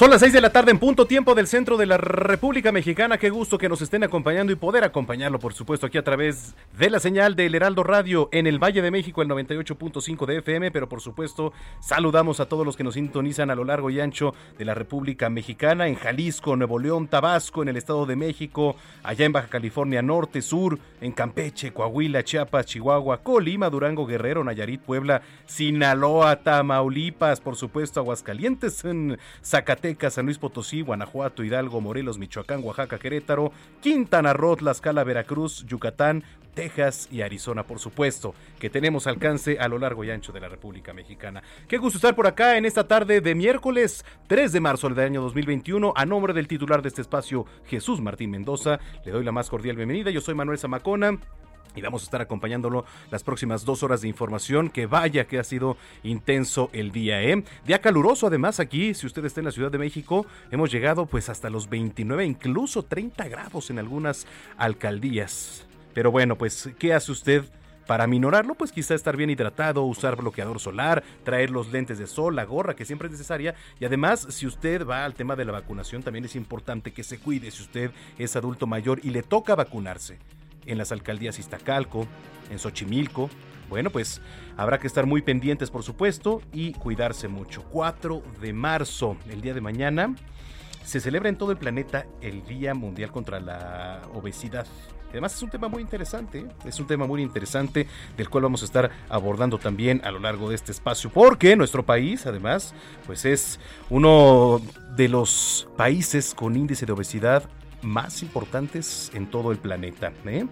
Son las 6 de la tarde en punto tiempo del centro de la República Mexicana. Qué gusto que nos estén acompañando y poder acompañarlo, por supuesto, aquí a través de la señal del Heraldo Radio en el Valle de México, el 98.5 de FM. Pero por supuesto, saludamos a todos los que nos sintonizan a lo largo y ancho de la República Mexicana, en Jalisco, Nuevo León, Tabasco, en el Estado de México, allá en Baja California Norte, Sur, en Campeche, Coahuila, Chiapas, Chihuahua, Colima, Durango, Guerrero, Nayarit, Puebla, Sinaloa, Tamaulipas, por supuesto, Aguascalientes, en Zacatecas. San Luis Potosí, Guanajuato, Hidalgo, Morelos, Michoacán, Oaxaca, Querétaro, Quintana Roo, Tlaxcala, Veracruz, Yucatán, Texas y Arizona, por supuesto, que tenemos alcance a lo largo y ancho de la República Mexicana. Qué gusto estar por acá en esta tarde de miércoles 3 de marzo del año 2021. A nombre del titular de este espacio, Jesús Martín Mendoza, le doy la más cordial bienvenida. Yo soy Manuel Zamacona. Y vamos a estar acompañándolo las próximas dos horas de información. Que vaya que ha sido intenso el día, ¿eh? Día caluroso, además, aquí, si usted está en la Ciudad de México, hemos llegado pues hasta los 29, incluso 30 grados en algunas alcaldías. Pero bueno, pues, ¿qué hace usted? Para minorarlo, pues quizá estar bien hidratado, usar bloqueador solar, traer los lentes de sol, la gorra que siempre es necesaria. Y además, si usted va al tema de la vacunación, también es importante que se cuide si usted es adulto mayor y le toca vacunarse en las alcaldías Iztacalco, en Xochimilco. Bueno, pues habrá que estar muy pendientes, por supuesto, y cuidarse mucho. 4 de marzo, el día de mañana, se celebra en todo el planeta el Día Mundial contra la Obesidad. Además es un tema muy interesante, ¿eh? es un tema muy interesante del cual vamos a estar abordando también a lo largo de este espacio, porque nuestro país además pues es uno de los países con índice de obesidad más importantes en todo el planeta. ¿eh?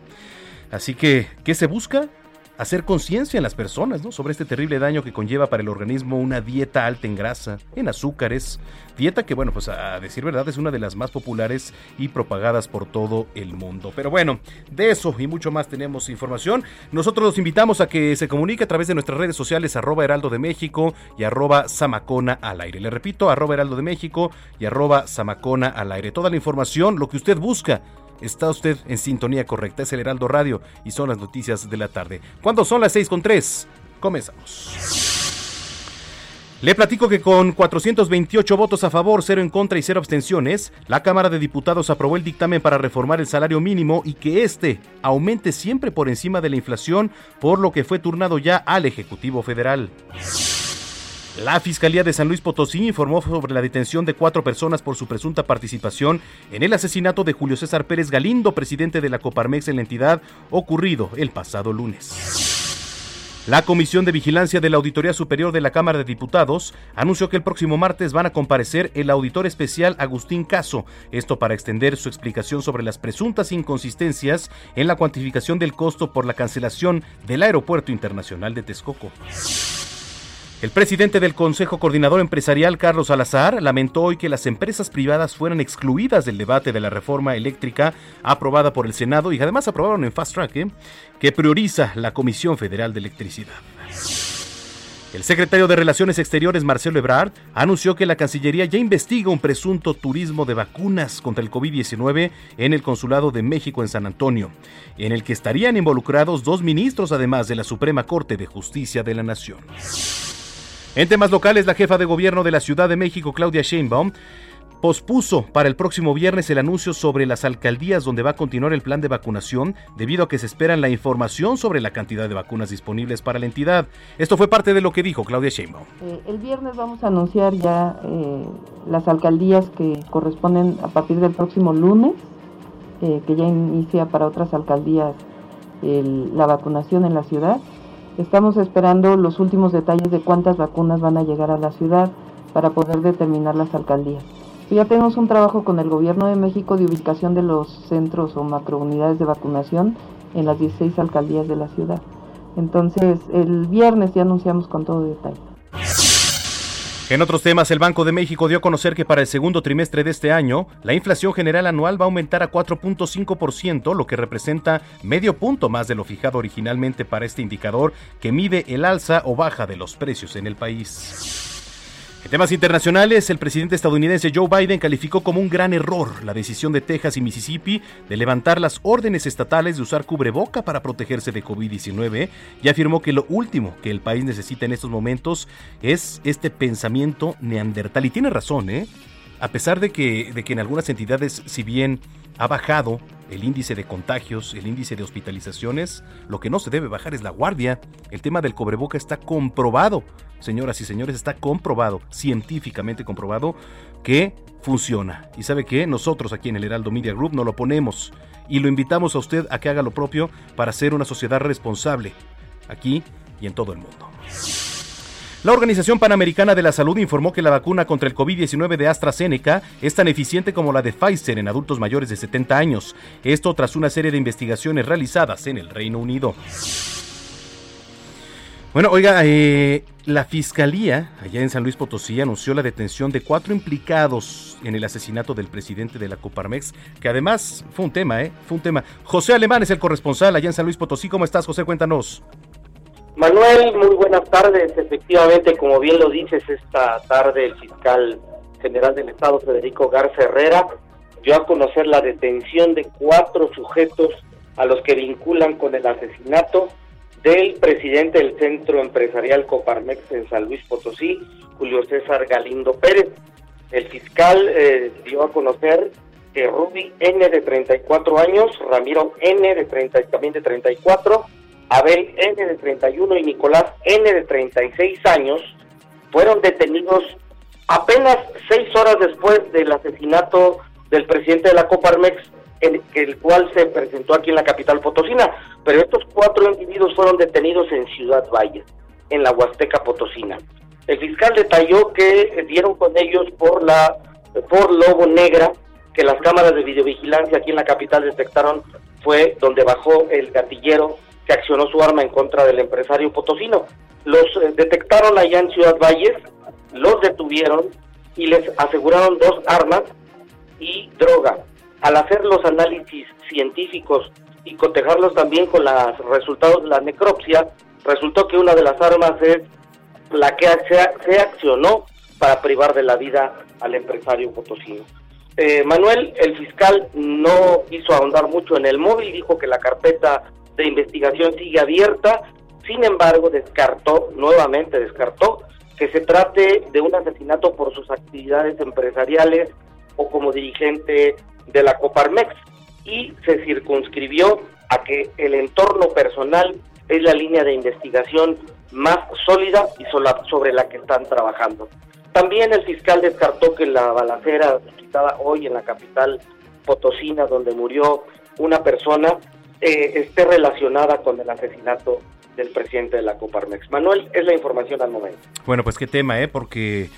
Así que, ¿qué se busca? Hacer conciencia en las personas ¿no? sobre este terrible daño que conlleva para el organismo una dieta alta en grasa, en azúcares, dieta que, bueno, pues a decir verdad es una de las más populares y propagadas por todo el mundo. Pero bueno, de eso y mucho más tenemos información. Nosotros los invitamos a que se comunique a través de nuestras redes sociales arroba heraldo de México y arroba zamacona al aire. Le repito, arroba heraldo de México y arroba zamacona al aire. Toda la información, lo que usted busca Está usted en sintonía correcta, es el Heraldo Radio y son las noticias de la tarde. ¿Cuándo son las 6 con 3? Comenzamos. Le platico que con 428 votos a favor, 0 en contra y 0 abstenciones, la Cámara de Diputados aprobó el dictamen para reformar el salario mínimo y que éste aumente siempre por encima de la inflación, por lo que fue turnado ya al Ejecutivo Federal. La Fiscalía de San Luis Potosí informó sobre la detención de cuatro personas por su presunta participación en el asesinato de Julio César Pérez Galindo, presidente de la Coparmex en la entidad, ocurrido el pasado lunes. La Comisión de Vigilancia de la Auditoría Superior de la Cámara de Diputados anunció que el próximo martes van a comparecer el auditor especial Agustín Caso, esto para extender su explicación sobre las presuntas inconsistencias en la cuantificación del costo por la cancelación del Aeropuerto Internacional de Texcoco. El presidente del Consejo Coordinador Empresarial, Carlos Salazar, lamentó hoy que las empresas privadas fueran excluidas del debate de la reforma eléctrica aprobada por el Senado y además aprobaron en Fast Track, ¿eh? que prioriza la Comisión Federal de Electricidad. El secretario de Relaciones Exteriores, Marcelo Ebrard, anunció que la Cancillería ya investiga un presunto turismo de vacunas contra el COVID-19 en el Consulado de México en San Antonio, en el que estarían involucrados dos ministros además de la Suprema Corte de Justicia de la Nación. En temas locales, la jefa de gobierno de la Ciudad de México, Claudia Sheinbaum, pospuso para el próximo viernes el anuncio sobre las alcaldías donde va a continuar el plan de vacunación debido a que se esperan la información sobre la cantidad de vacunas disponibles para la entidad. Esto fue parte de lo que dijo Claudia Sheinbaum. Eh, el viernes vamos a anunciar ya eh, las alcaldías que corresponden a partir del próximo lunes, eh, que ya inicia para otras alcaldías la vacunación en la ciudad. Estamos esperando los últimos detalles de cuántas vacunas van a llegar a la ciudad para poder determinar las alcaldías. Ya tenemos un trabajo con el Gobierno de México de ubicación de los centros o macrounidades de vacunación en las 16 alcaldías de la ciudad. Entonces, el viernes ya anunciamos con todo detalle. En otros temas, el Banco de México dio a conocer que para el segundo trimestre de este año, la inflación general anual va a aumentar a 4.5%, lo que representa medio punto más de lo fijado originalmente para este indicador que mide el alza o baja de los precios en el país. Temas internacionales, el presidente estadounidense Joe Biden calificó como un gran error la decisión de Texas y Mississippi de levantar las órdenes estatales de usar cubreboca para protegerse de COVID-19 y afirmó que lo último que el país necesita en estos momentos es este pensamiento neandertal. Y tiene razón, ¿eh? A pesar de que, de que en algunas entidades, si bien ha bajado el índice de contagios, el índice de hospitalizaciones. Lo que no se debe bajar es la guardia. El tema del cobreboca está comprobado, señoras y señores, está comprobado, científicamente comprobado, que funciona. Y sabe que nosotros aquí en el Heraldo Media Group no lo ponemos y lo invitamos a usted a que haga lo propio para ser una sociedad responsable aquí y en todo el mundo. La Organización Panamericana de la Salud informó que la vacuna contra el COVID-19 de AstraZeneca es tan eficiente como la de Pfizer en adultos mayores de 70 años. Esto tras una serie de investigaciones realizadas en el Reino Unido. Bueno, oiga, eh, la Fiscalía allá en San Luis Potosí anunció la detención de cuatro implicados en el asesinato del presidente de la Coparmex, que además fue un tema, ¿eh? Fue un tema. José Alemán es el corresponsal allá en San Luis Potosí. ¿Cómo estás, José? Cuéntanos. Manuel, muy buenas tardes. Efectivamente, como bien lo dices, esta tarde el fiscal general del Estado, Federico Garza Herrera, dio a conocer la detención de cuatro sujetos a los que vinculan con el asesinato del presidente del Centro Empresarial Coparmex en San Luis Potosí, Julio César Galindo Pérez. El fiscal eh, dio a conocer que Ruby N de 34 años, Ramiro N de 30, también de 34, Abel N de 31 y Nicolás N de 36 años fueron detenidos apenas seis horas después del asesinato del presidente de la Coparmex, el, el cual se presentó aquí en la capital potosina. Pero estos cuatro individuos fueron detenidos en Ciudad Valle, en la Huasteca Potosina. El fiscal detalló que dieron con ellos por la por Lobo Negra, que las cámaras de videovigilancia aquí en la capital detectaron fue donde bajó el gatillero que accionó su arma en contra del empresario potosino. Los eh, detectaron allá en Ciudad Valles, los detuvieron y les aseguraron dos armas y droga. Al hacer los análisis científicos y cotejarlos también con los resultados de la necropsia, resultó que una de las armas es la que se, accionó para privar de la vida al empresario potosino. Eh, Manuel, el fiscal no quiso ahondar mucho en el móvil, dijo que la carpeta de investigación sigue abierta, sin embargo descartó, nuevamente descartó, que se trate de un asesinato por sus actividades empresariales o como dirigente de la Coparmex y se circunscribió a que el entorno personal es la línea de investigación más sólida y sobre la que están trabajando. También el fiscal descartó que la balacera suscitada hoy en la capital potosina, donde murió una persona, eh, esté relacionada con el asesinato del presidente de la Coparmex. Manuel, es la información al momento. Bueno, pues qué tema, ¿eh? Porque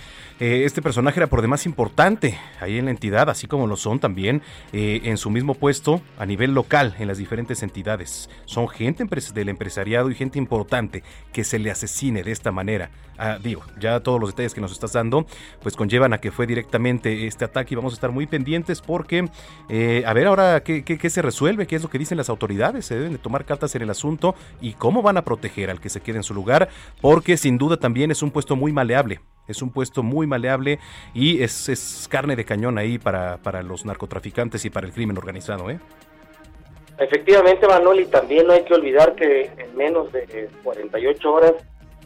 Eh, este personaje era por demás importante ahí en la entidad, así como lo son también eh, en su mismo puesto a nivel local en las diferentes entidades. Son gente del empresariado y gente importante que se le asesine de esta manera. Ah, digo, ya todos los detalles que nos estás dando, pues conllevan a que fue directamente este ataque y vamos a estar muy pendientes porque, eh, a ver ahora qué, qué, se resuelve, qué es lo que dicen las autoridades, se deben de tomar cartas en el asunto y cómo van a proteger al que se quede en su lugar, porque sin duda también es un puesto muy maleable es un puesto muy maleable y es, carne de cañón ahí para, para, los narcotraficantes y para el crimen organizado. ¿eh? Efectivamente, Manuel, y también no hay que olvidar que en menos de 48 horas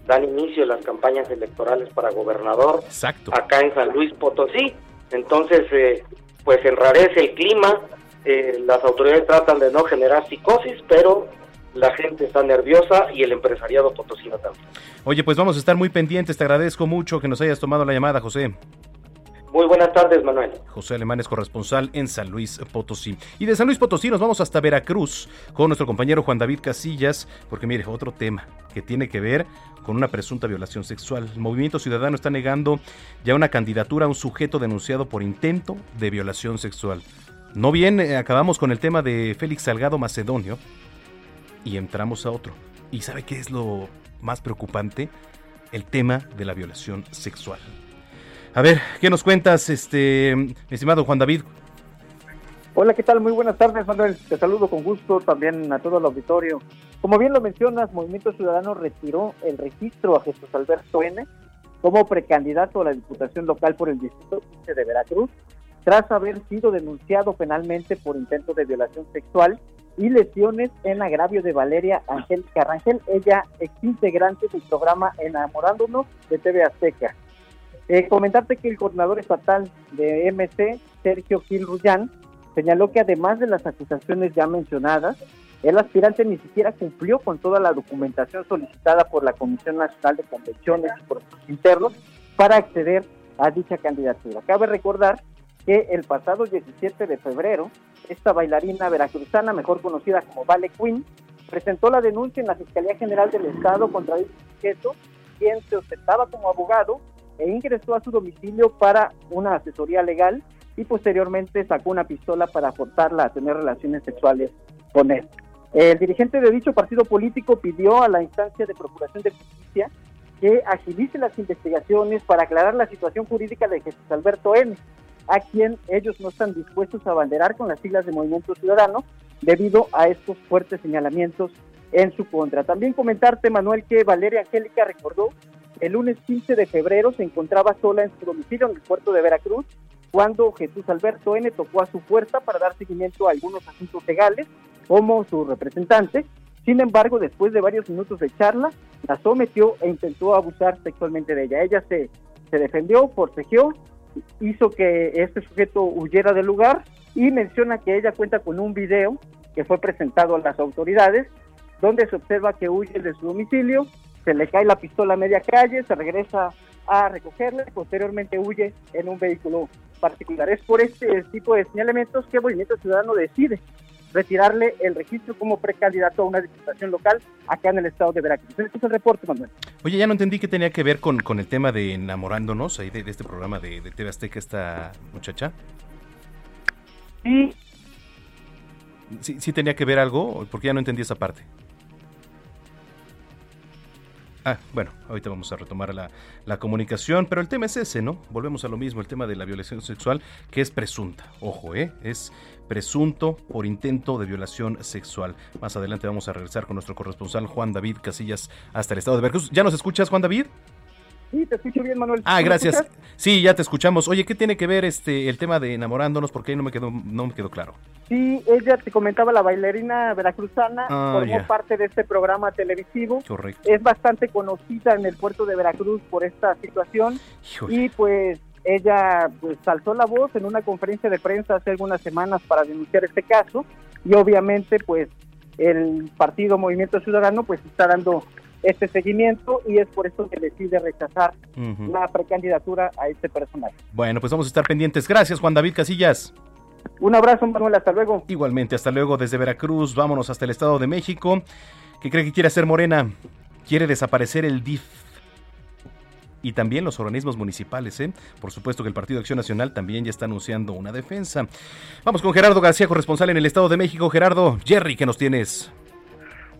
dan inicio las campañas electorales para gobernador Exacto. acá en San Luis Potosí. Entonces, eh, pues enrarece el clima, eh, las autoridades tratan de no generar psicosis, pero la gente está nerviosa y el empresariado potosino también. Oye, pues vamos a estar muy pendientes, te agradezco mucho que nos hayas tomado la llamada, José. Muy buenas tardes, Manuel. José Alemán es corresponsal en San Luis Potosí. Y de San Luis Potosí nos vamos hasta Veracruz con nuestro compañero Juan David Casillas, porque mire, otro tema que tiene que ver con una presunta violación sexual. El Movimiento Ciudadano está negando ya una candidatura a un sujeto denunciado por intento de violación sexual. No bien eh, acabamos con el tema de Félix Salgado Macedonio, y entramos a otro. ¿Y sabe qué es lo más preocupante? El tema de la violación sexual. A ver, ¿qué nos cuentas, este, estimado Juan David? Hola, ¿qué tal? Muy buenas tardes, Manuel. Te saludo con gusto también a todo el auditorio. Como bien lo mencionas, Movimiento Ciudadano retiró el registro a Jesús Alberto N como precandidato a la Diputación Local por el Distrito 15 de Veracruz, tras haber sido denunciado penalmente por intento de violación sexual y lesiones en agravio de Valeria Angélica Rangel, ella ex integrante del programa Enamorándonos de TV Azteca. Eh, comentarte que el coordinador estatal de MC, Sergio Gil Rullán, señaló que además de las acusaciones ya mencionadas, el aspirante ni siquiera cumplió con toda la documentación solicitada por la Comisión Nacional de Convenciones y Procesos Internos para acceder a dicha candidatura. Cabe recordar que el pasado 17 de febrero, esta bailarina veracruzana, mejor conocida como Vale Queen, presentó la denuncia en la Fiscalía General del Estado contra el sujeto, quien se ostentaba como abogado e ingresó a su domicilio para una asesoría legal y posteriormente sacó una pistola para forzarla a tener relaciones sexuales con él. El dirigente de dicho partido político pidió a la instancia de Procuración de Justicia que agilice las investigaciones para aclarar la situación jurídica de Jesús Alberto N., a quien ellos no están dispuestos a abanderar con las siglas de Movimiento Ciudadano debido a estos fuertes señalamientos en su contra. También comentarte, Manuel, que Valeria Angélica recordó el lunes 15 de febrero se encontraba sola en su domicilio en el puerto de Veracruz cuando Jesús Alberto N. tocó a su puerta para dar seguimiento a algunos asuntos legales como su representante. Sin embargo, después de varios minutos de charla, la sometió e intentó abusar sexualmente de ella. Ella se, defendió, forcejeó hizo que este sujeto huyera del lugar y menciona que ella cuenta con un video que fue presentado a las autoridades donde se observa que huye de su domicilio, se le cae la pistola a media calle, se regresa a recogerla posteriormente huye en un vehículo particular. Es por este tipo de señalamientos que el Movimiento Ciudadano decide retirarle el registro como precandidato a una diputación local acá en el estado de Veracruz. Este es el reporte, Manuel. Oye, ya no entendí qué tenía que ver con, con el tema de enamorándonos ahí de, este programa de, de TV Azteca esta muchacha. Sí. sí. Sí tenía que ver algo, porque ya no entendí esa parte. Ah, bueno, ahorita vamos a retomar la, la, comunicación, pero el tema es ese, ¿no? Volvemos a lo mismo, el tema de la violación sexual, que es presunta, ojo, ¿eh? Es presunto por intento de violación sexual. Más adelante vamos a regresar con nuestro corresponsal Juan David Casillas hasta el estado de Veracruz. ¿Ya nos escuchas, Juan David? Sí, te escucho bien, Manuel. Ah, gracias. Sí, ya te escuchamos. Oye, ¿qué tiene que ver este el tema de enamorándonos? Porque ahí no me quedó, no me quedó claro. Sí, ella te comentaba, la bailarina veracruzana, ah, formó parte de este programa televisivo. Correcto. Es bastante conocida en el puerto de Veracruz por esta situación. Y pues ella pues alzó la voz en una conferencia de prensa hace algunas semanas para denunciar este caso. Y obviamente pues el partido Movimiento Ciudadano pues está dando este seguimiento y es por eso que decide rechazar la precandidatura a este personaje. Bueno, pues vamos a estar pendientes. Gracias, Juan David Casillas. Un abrazo, Manuel, hasta luego. Igualmente, hasta luego desde Veracruz. Vámonos hasta el Estado de México. ¿Qué cree que quiere hacer Morena? Quiere desaparecer el DIF. y también los organismos municipales. ¿eh? Por supuesto que el Partido de Acción Nacional también ya está anunciando una defensa. Vamos con Gerardo García, corresponsal en el Estado de México. Gerardo, Jerry, ¿qué nos tienes?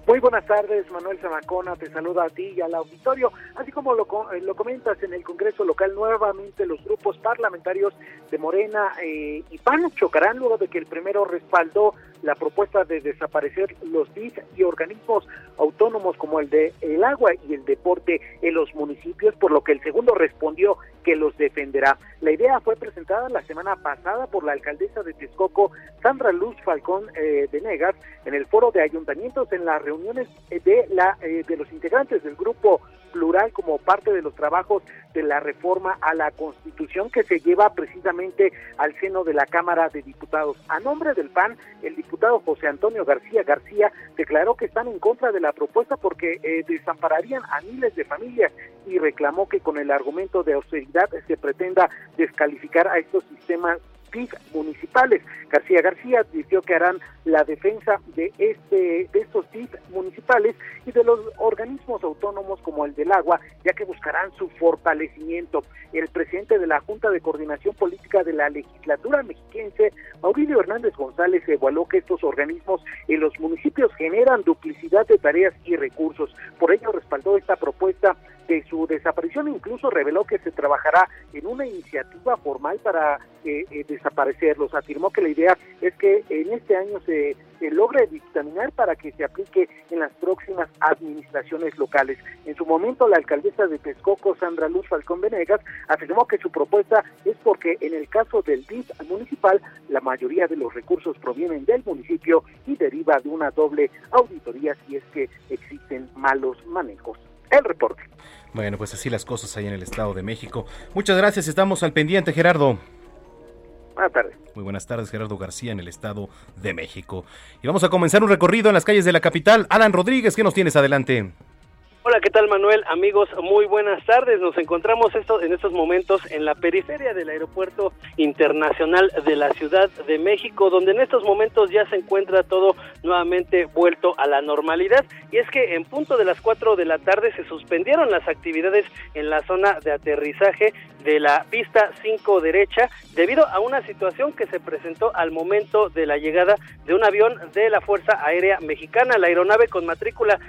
Muy buenas tardes, Manuel Zamacona, te saluda a ti y al auditorio. Así como lo, eh, lo comentas en el Congreso local, nuevamente los grupos parlamentarios de Morena eh, y PAN chocarán luego de que el primero respaldó la propuesta de desaparecer los DIF y organismos autónomos como el de el agua y el deporte en los municipios, por lo que el segundo respondió que los defenderá. La idea fue presentada la semana pasada por la alcaldesa de Texcoco, Sandra Luz Falcón eh, de Negas, en el foro de ayuntamientos en las reuniones de la eh, de los integrantes del grupo plural como parte de los trabajos de la reforma a la Constitución que se lleva precisamente al seno de la Cámara de Diputados. A nombre del PAN, el diputado José Antonio García García declaró que están en contra de la propuesta porque eh, desampararían a miles de familias y reclamó que con el argumento de austeridad se pretenda descalificar a estos sistemas municipales. García García advirtió que harán la defensa de este de estos TIC municipales y de los organismos autónomos como el del agua, ya que buscarán su fortalecimiento. El presidente de la Junta de Coordinación Política de la legislatura mexiquense, Mauricio Hernández González, evaluó que estos organismos en los municipios generan duplicidad de tareas y recursos. Por ello respaldó esta propuesta de su desaparición, incluso reveló que se trabajará en una iniciativa formal para eh, eh, desaparecerlos. Afirmó que la idea es que en este año se, logre dictaminar para que se aplique en las próximas administraciones locales. En su momento, la alcaldesa de Texcoco, Sandra Luz Falcón Venegas, afirmó que su propuesta es porque en el caso del DIF municipal, la mayoría de los recursos provienen del municipio y deriva de una doble auditoría si es que existen malos manejos. El reporte. Bueno, pues así las cosas ahí en el Estado de México. Muchas gracias, estamos al pendiente, Gerardo. Buenas tardes. Muy buenas tardes, Gerardo García, en el Estado de México. Y vamos a comenzar un recorrido en las calles de la capital. Alan Rodríguez, ¿qué nos tienes adelante? Hola, ¿qué tal Manuel? Amigos, muy buenas tardes. Nos encontramos esto, en estos momentos en la periferia del Aeropuerto Internacional de la Ciudad de México, donde en estos momentos ya se encuentra todo nuevamente vuelto a la normalidad. Y es que en punto de las 4 de la tarde se suspendieron las actividades en la zona de aterrizaje de la pista 5 derecha debido a una situación que se presentó al momento de la llegada de un avión de la Fuerza Aérea Mexicana, la aeronave con matrícula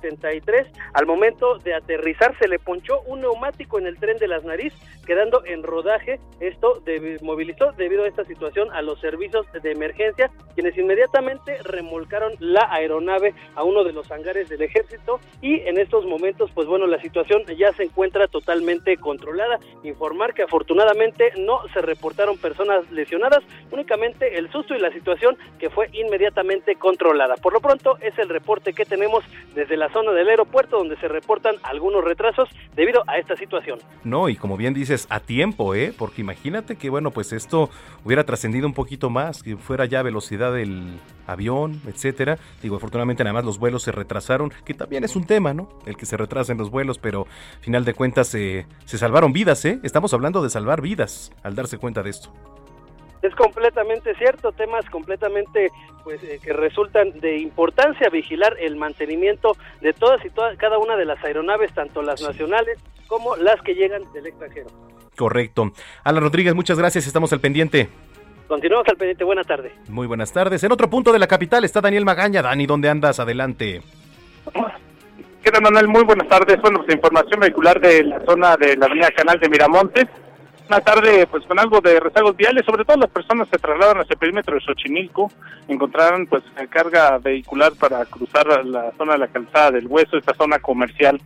3973. Al momento de aterrizar se le ponchó un neumático en el tren de las nariz, quedando en rodaje. Esto movilizó debido a esta situación a los servicios de emergencia, quienes inmediatamente remolcaron la aeronave a uno de los hangares del ejército y en estos momentos, pues bueno, la situación ya se encuentra totalmente controlada. Informar que afortunadamente no se reportaron personas lesionadas, únicamente el susto y la situación que fue inmediatamente controlada. Por lo pronto es el reporte que tenemos desde la zona del aeropuerto donde se reportan algunos retrasos debido a esta situación. No, y como bien dices, a tiempo, ¿eh? Porque imagínate que, bueno, pues esto hubiera trascendido un poquito más, que fuera ya velocidad del avión, etcétera. Digo, afortunadamente nada más los vuelos se retrasaron, que también es un tema, ¿no? El que se retrasen los vuelos, pero final de cuentas eh, se salvaron vidas, ¿eh? Estamos hablando de salvar vidas al darse cuenta de esto. Es completamente cierto, temas completamente pues eh, que resultan de importancia vigilar el mantenimiento de todas y todas cada una de las aeronaves, tanto las nacionales como las que llegan del extranjero. Correcto. Alan Rodríguez, muchas gracias, estamos al pendiente. Continuamos al pendiente, buenas tardes. Muy buenas tardes. En otro punto de la capital está Daniel Magaña. Dani, ¿dónde andas? Adelante. ¿Qué tal, Manuel? Muy buenas tardes. Bueno, pues información vehicular de la zona de la avenida Canal de Miramontes. Una tarde, pues con algo de rezagos viales, sobre todo las personas se trasladan hacia el perímetro de Xochimilco, encontrarán pues carga vehicular para cruzar la zona de la calzada del Hueso, esta zona comercial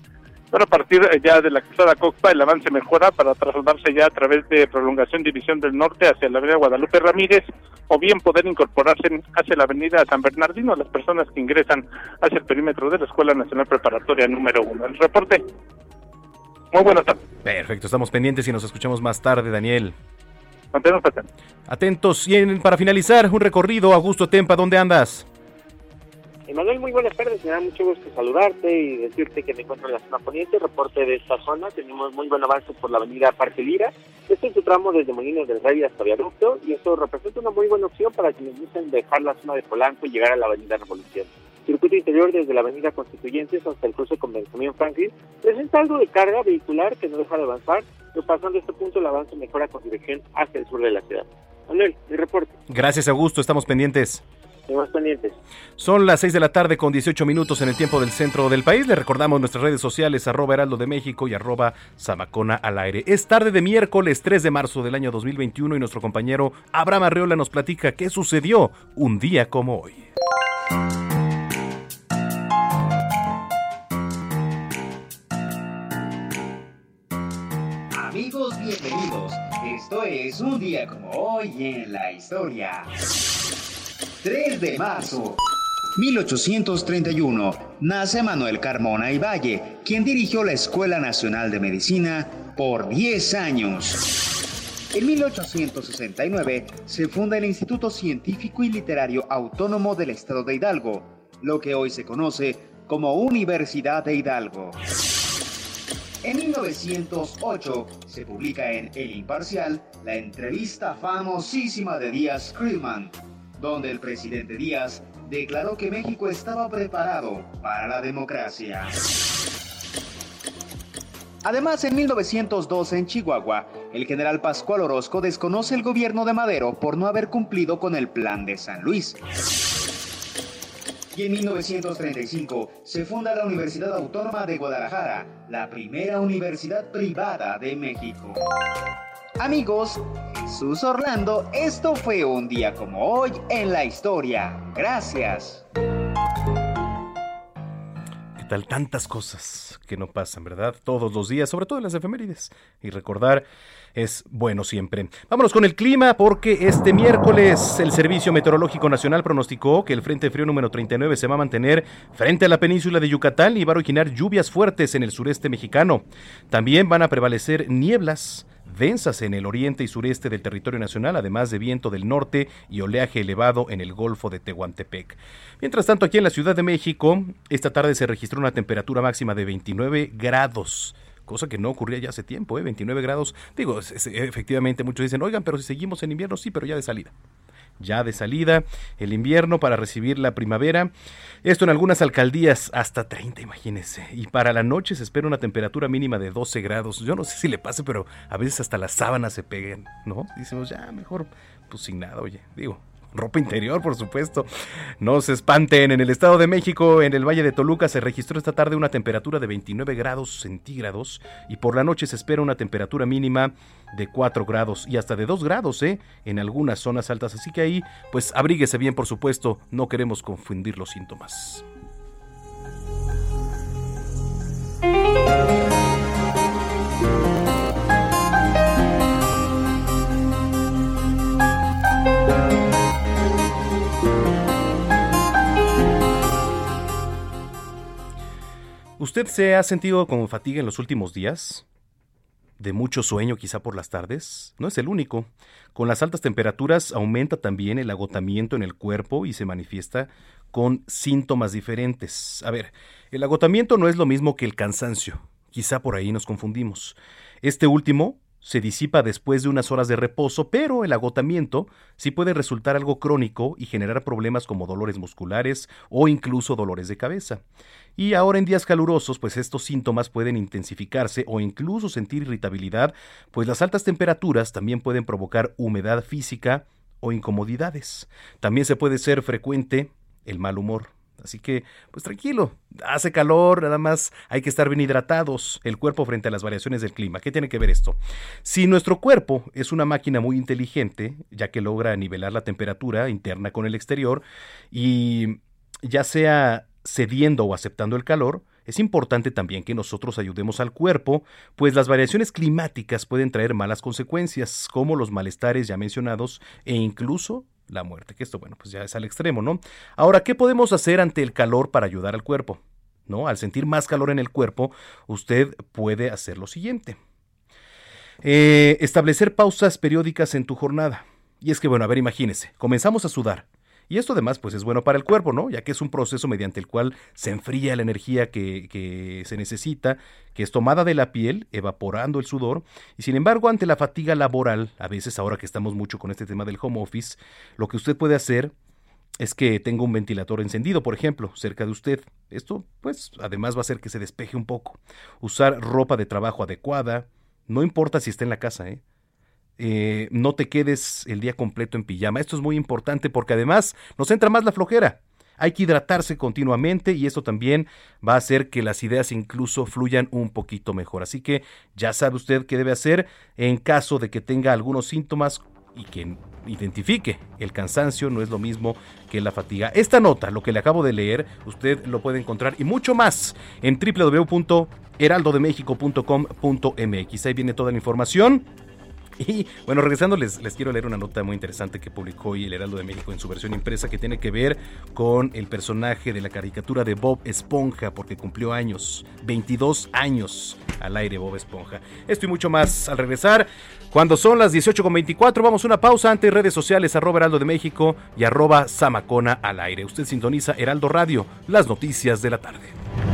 pero a partir eh, ya de la calzada Coxpa el avance mejora para trasladarse ya a través de prolongación División del Norte hacia la avenida Guadalupe Ramírez o bien poder incorporarse hacia la avenida San Bernardino a las personas que ingresan hacia el perímetro de la Escuela Nacional Preparatoria número uno. El reporte. Muy buenas tardes. Perfecto, estamos pendientes y nos escuchamos más tarde, Daniel. Manténnos atentos. Atentos. Y para finalizar, un recorrido, Augusto Tempa, ¿dónde andas? Manuel, muy buenas tardes. Me da mucho gusto saludarte y decirte que me encuentro en la zona poniente. Reporte de esta zona. Tenemos muy buen avance por la avenida Parque Lira. Este es su tramo desde Molinos del Rey hasta Viaducto y esto representa una muy buena opción para quienes gusten dejar la zona de Polanco y llegar a la avenida Revolución. Circuito interior desde la avenida Constituyentes hasta el cruce con Benjamín Franklin, presenta algo de carga vehicular que no deja de avanzar, pero pasando este punto el avance mejora con dirección hacia el sur de la ciudad. Manuel, mi reporte. Gracias, Augusto. Estamos pendientes. Estamos pendientes. Son las 6 de la tarde con 18 minutos en el tiempo del centro del país. Le recordamos nuestras redes sociales, arroba heraldo de México y arroba zamacona al aire. Es tarde de miércoles 3 de marzo del año 2021 y nuestro compañero Abraham Arreola nos platica qué sucedió un día como hoy. Bienvenidos. Esto es un día como hoy en la historia. 3 de marzo. 1831. Nace Manuel Carmona y Valle, quien dirigió la Escuela Nacional de Medicina por 10 años. En 1869 se funda el Instituto Científico y Literario Autónomo del Estado de Hidalgo, lo que hoy se conoce como Universidad de Hidalgo. En 1908 se publica en El Imparcial la entrevista famosísima de Díaz Krillman, donde el presidente Díaz declaró que México estaba preparado para la democracia. Además, en 1912 en Chihuahua, el general Pascual Orozco desconoce el gobierno de Madero por no haber cumplido con el plan de San Luis. Y en 1935 se funda la Universidad Autónoma de Guadalajara, la primera universidad privada de México. Amigos, Jesús Orlando, esto fue un día como hoy en la historia. Gracias. ¿Qué tal tantas cosas que no pasan, verdad? Todos los días, sobre todo en las efemérides. Y recordar es bueno siempre. Vámonos con el clima porque este miércoles el Servicio Meteorológico Nacional pronosticó que el Frente Frío número 39 se va a mantener frente a la península de Yucatán y va a originar lluvias fuertes en el sureste mexicano. También van a prevalecer nieblas densas en el oriente y sureste del territorio nacional, además de viento del norte y oleaje elevado en el Golfo de Tehuantepec. Mientras tanto, aquí en la Ciudad de México, esta tarde se registró una temperatura máxima de 29 grados cosa que no ocurría ya hace tiempo, ¿eh? 29 grados. Digo, efectivamente muchos dicen, oigan, pero si seguimos en invierno, sí, pero ya de salida ya de salida el invierno para recibir la primavera. Esto en algunas alcaldías hasta 30, imagínense. Y para la noche se espera una temperatura mínima de 12 grados. Yo no sé si le pase, pero a veces hasta las sábanas se peguen, ¿no? Decimos, ya, mejor, pues sin nada, oye, digo, ropa interior, por supuesto. No se espanten, en el Estado de México, en el Valle de Toluca, se registró esta tarde una temperatura de 29 grados centígrados y por la noche se espera una temperatura mínima de 4 grados y hasta de 2 grados, ¿eh? En algunas zonas altas, así que ahí, pues abríguese bien, por supuesto, no queremos confundir los síntomas. ¿Usted se ha sentido con fatiga en los últimos días? ¿De mucho sueño quizá por las tardes? No es el único. Con las altas temperaturas aumenta también el agotamiento en el cuerpo y se manifiesta con síntomas diferentes. A ver, el agotamiento no es lo mismo que el cansancio. Quizá por ahí nos confundimos. Este último se disipa después de unas horas de reposo, pero el agotamiento sí puede resultar algo crónico y generar problemas como dolores musculares o incluso dolores de cabeza. Y ahora en días calurosos, pues estos síntomas pueden intensificarse o incluso sentir irritabilidad, pues las altas temperaturas también pueden provocar humedad física o incomodidades. También se puede ser frecuente el mal humor. Así que, pues tranquilo, hace calor, nada más hay que estar bien hidratados el cuerpo frente a las variaciones del clima. ¿Qué tiene que ver esto? Si nuestro cuerpo es una máquina muy inteligente, ya que logra nivelar la temperatura interna con el exterior, y ya sea cediendo o aceptando el calor, es importante también que nosotros ayudemos al cuerpo, pues las variaciones climáticas pueden traer malas consecuencias, como los malestares ya mencionados e incluso la muerte, que esto, bueno, pues ya es al extremo, ¿no? Ahora, ¿qué podemos hacer ante el calor para ayudar al cuerpo? ¿No? Al sentir más calor en el cuerpo, usted puede hacer lo siguiente. Eh, establecer pausas periódicas en tu jornada. Y es que, bueno, a ver, imagínese, comenzamos a sudar. Y esto además pues es bueno para el cuerpo, ¿no? Ya que es un proceso mediante el cual se enfría la energía que, que, se necesita, que es tomada de la piel, evaporando el sudor. Y sin embargo, ante la fatiga laboral, a veces ahora que estamos mucho con este tema del home office, lo que usted puede hacer es que tenga un ventilador encendido, por ejemplo, cerca de usted. Esto, pues, además va a hacer que se despeje un poco. Usar ropa de trabajo adecuada, no importa si está en la casa, ¿eh? Eh, no te quedes el día completo en pijama. Esto es muy importante porque además nos entra más la flojera. Hay que hidratarse continuamente y esto también va a hacer que las ideas incluso fluyan un poquito mejor. Así que ya sabe usted qué debe hacer en caso de que tenga algunos síntomas y que identifique el cansancio no es lo mismo que la fatiga. Esta nota, lo que le acabo de leer, usted lo puede encontrar y mucho más en www.heraldodemexico.com.mx. Ahí viene toda la información. Y bueno, regresando, les, les, quiero leer una nota muy interesante que publicó hoy el Heraldo de México en su versión impresa que tiene que ver con el personaje de la caricatura de Bob Esponja, porque cumplió años, 22 años al aire Bob Esponja. Esto y mucho más al regresar. Cuando son las 18.24, vamos a una pausa ante redes sociales, arroba Heraldo de México y arroba Samacona al aire. Usted sintoniza Heraldo Radio, las noticias de la tarde.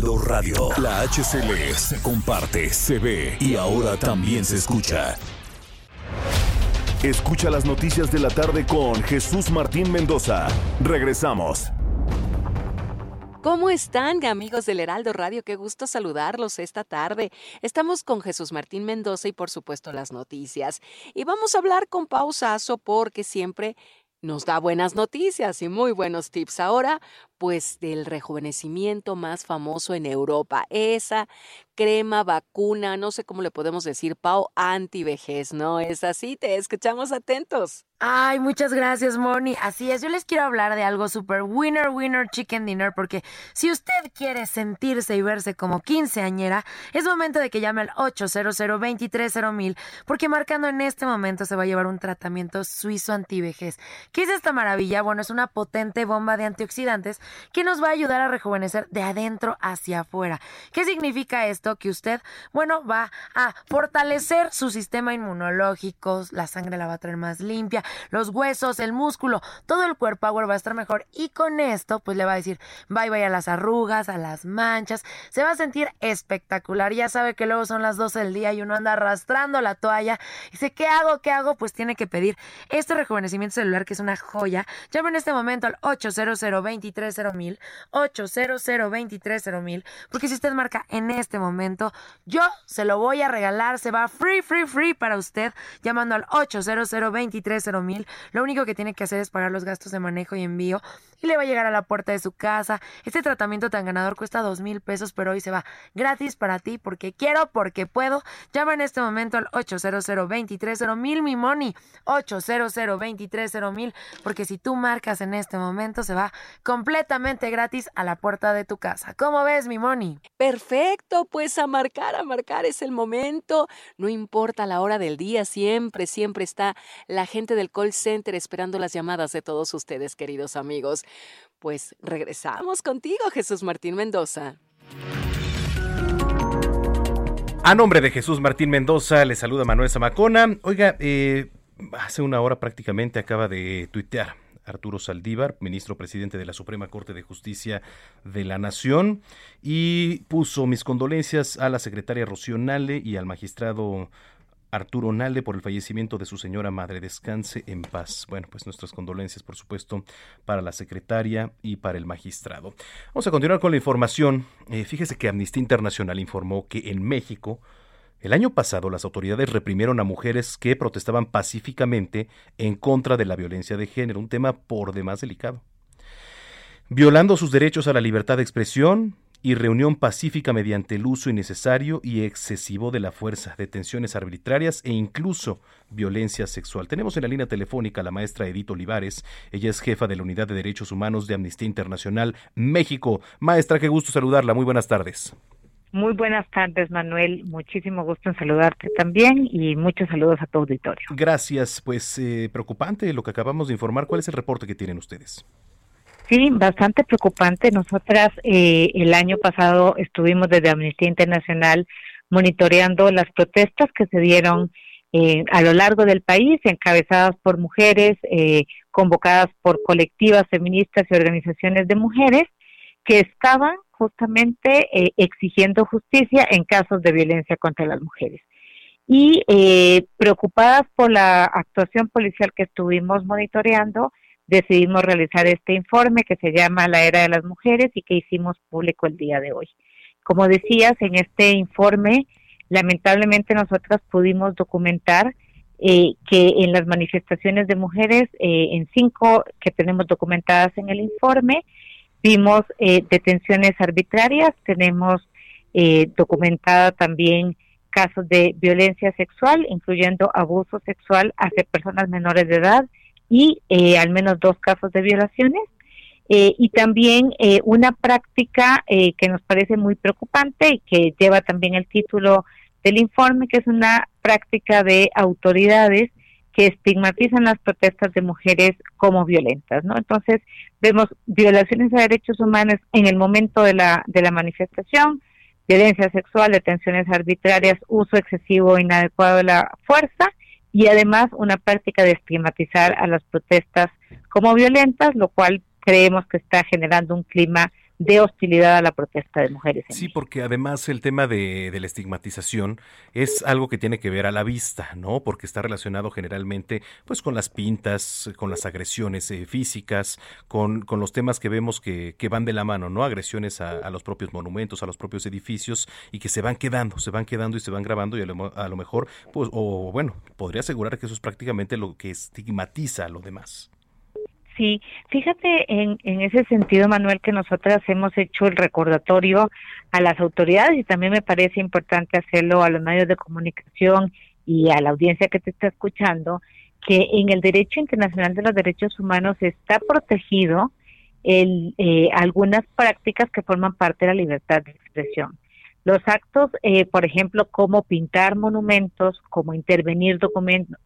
Radio. La HCL se comparte, se ve y ahora también se escucha. Escucha las noticias de la tarde con Jesús Martín Mendoza. Regresamos. ¿Cómo están, amigos del Heraldo Radio? Qué gusto saludarlos esta tarde. Estamos con Jesús Martín Mendoza y por supuesto las noticias. Y vamos a hablar con pausazo porque siempre nos da buenas noticias y muy buenos tips. Ahora, pues del rejuvenecimiento más famoso en Europa, esa crema, vacuna, no sé cómo le podemos decir, Pau, antivejez, ¿no? Es así, te escuchamos atentos. Ay, muchas gracias, Moni. Así es, yo les quiero hablar de algo súper winner, winner, chicken dinner, porque si usted quiere sentirse y verse como quinceañera, es momento de que llame al 800 mil porque marcando en este momento se va a llevar un tratamiento suizo antivejez. ¿Qué es esta maravilla? Bueno, es una potente bomba de antioxidantes que nos va a ayudar a rejuvenecer de adentro hacia afuera. ¿Qué significa esto? Que usted, bueno, va a fortalecer su sistema inmunológico, la sangre la va a traer más limpia, los huesos, el músculo, todo el cuerpo power va a estar mejor y con esto pues le va a decir bye bye a las arrugas, a las manchas, se va a sentir espectacular, ya sabe que luego son las 12 del día y uno anda arrastrando la toalla y dice, ¿qué hago? ¿Qué hago? Pues tiene que pedir este rejuvenecimiento celular que es una joya. Llame en este momento al 800 mil 800 mil porque si usted marca en este momento, yo se lo voy a regalar, se va free, free, free para usted, llamando al 800 mil Lo único que tiene que hacer es pagar los gastos de manejo y envío y le va a llegar a la puerta de su casa. Este tratamiento tan ganador cuesta dos mil pesos, pero hoy se va gratis para ti porque quiero, porque puedo. Llama en este momento al 800 mil mi money, 800 mil porque si tú marcas en este momento se va completamente gratis a la puerta de tu casa. ¿Cómo ves, mi money? Perfecto, pues a marcar, a marcar es el momento. No importa la hora del día, siempre, siempre está la gente del call center esperando las llamadas de todos ustedes, queridos amigos. Pues regresamos contigo, Jesús Martín Mendoza. A nombre de Jesús Martín Mendoza, le saluda Manuel Zamacona. Oiga, eh, hace una hora prácticamente acaba de tuitear Arturo Saldívar, ministro presidente de la Suprema Corte de Justicia de la Nación, y puso mis condolencias a la secretaria Rocío Nale y al magistrado Arturo Nale por el fallecimiento de su señora madre. Descanse en paz. Bueno, pues nuestras condolencias, por supuesto, para la secretaria y para el magistrado. Vamos a continuar con la información. Eh, fíjese que Amnistía Internacional informó que en México, el año pasado, las autoridades reprimieron a mujeres que protestaban pacíficamente en contra de la violencia de género, un tema por demás delicado. Violando sus derechos a la libertad de expresión y reunión pacífica mediante el uso innecesario y excesivo de la fuerza, detenciones arbitrarias e incluso violencia sexual. Tenemos en la línea telefónica a la maestra Edith Olivares. Ella es jefa de la Unidad de Derechos Humanos de Amnistía Internacional México. Maestra, qué gusto saludarla. Muy buenas tardes. Muy buenas tardes, Manuel. Muchísimo gusto en saludarte también y muchos saludos a tu auditorio. Gracias. Pues eh, preocupante lo que acabamos de informar. ¿Cuál es el reporte que tienen ustedes? Sí, bastante preocupante. Nosotras eh, el año pasado estuvimos desde Amnistía Internacional monitoreando las protestas que se dieron eh, a lo largo del país, encabezadas por mujeres, eh, convocadas por colectivas feministas y organizaciones de mujeres que estaban justamente eh, exigiendo justicia en casos de violencia contra las mujeres. Y preocupadas por la actuación policial que estuvimos monitoreando, decidimos realizar este informe que se llama La Era de las Mujeres y que hicimos público el día de hoy. Como decías, en este informe Lamentablemente nosotras pudimos documentar eh, que en las manifestaciones de mujeres, eh, en cinco que tenemos documentadas en el informe, vimos eh, detenciones arbitrarias, tenemos documentada también casos de violencia sexual, incluyendo abuso sexual hacia personas menores de edad y al menos dos casos de violaciones. y también una práctica que nos parece muy preocupante y que lleva también el título del informe, que es una práctica de autoridades que estigmatizan las protestas de mujeres como violentas, ¿no? Entonces, vemos violaciones a derechos humanos en el momento de la, de la manifestación, violencia sexual, detenciones arbitrarias, uso excesivo e inadecuado de la fuerza y además una práctica de estigmatizar a las protestas como violentas, lo cual creemos que está generando un clima de hostilidad a la protesta de mujeres. sí, porque además el tema de, la estigmatización es algo que tiene que ver a la vista, ¿no? Porque está relacionado generalmente pues con las pintas, con las agresiones eh, físicas, con, con, los temas que vemos que, que, van de la mano, ¿no? Agresiones a, los propios monumentos, a los propios edificios y que se van quedando, se van quedando y se van grabando y a lo, a lo mejor, pues, o bueno, podría asegurar que eso es prácticamente lo que estigmatiza a lo demás. Sí, fíjate en, en ese sentido, Manuel, que nosotras hemos hecho el recordatorio a las autoridades y también me parece importante hacerlo a los medios de comunicación y a la audiencia que te está escuchando, que en el derecho internacional de los derechos humanos está protegido el, eh, algunas prácticas que forman parte de la libertad de expresión. Los actos, eh, por ejemplo, como pintar monumentos, como intervenir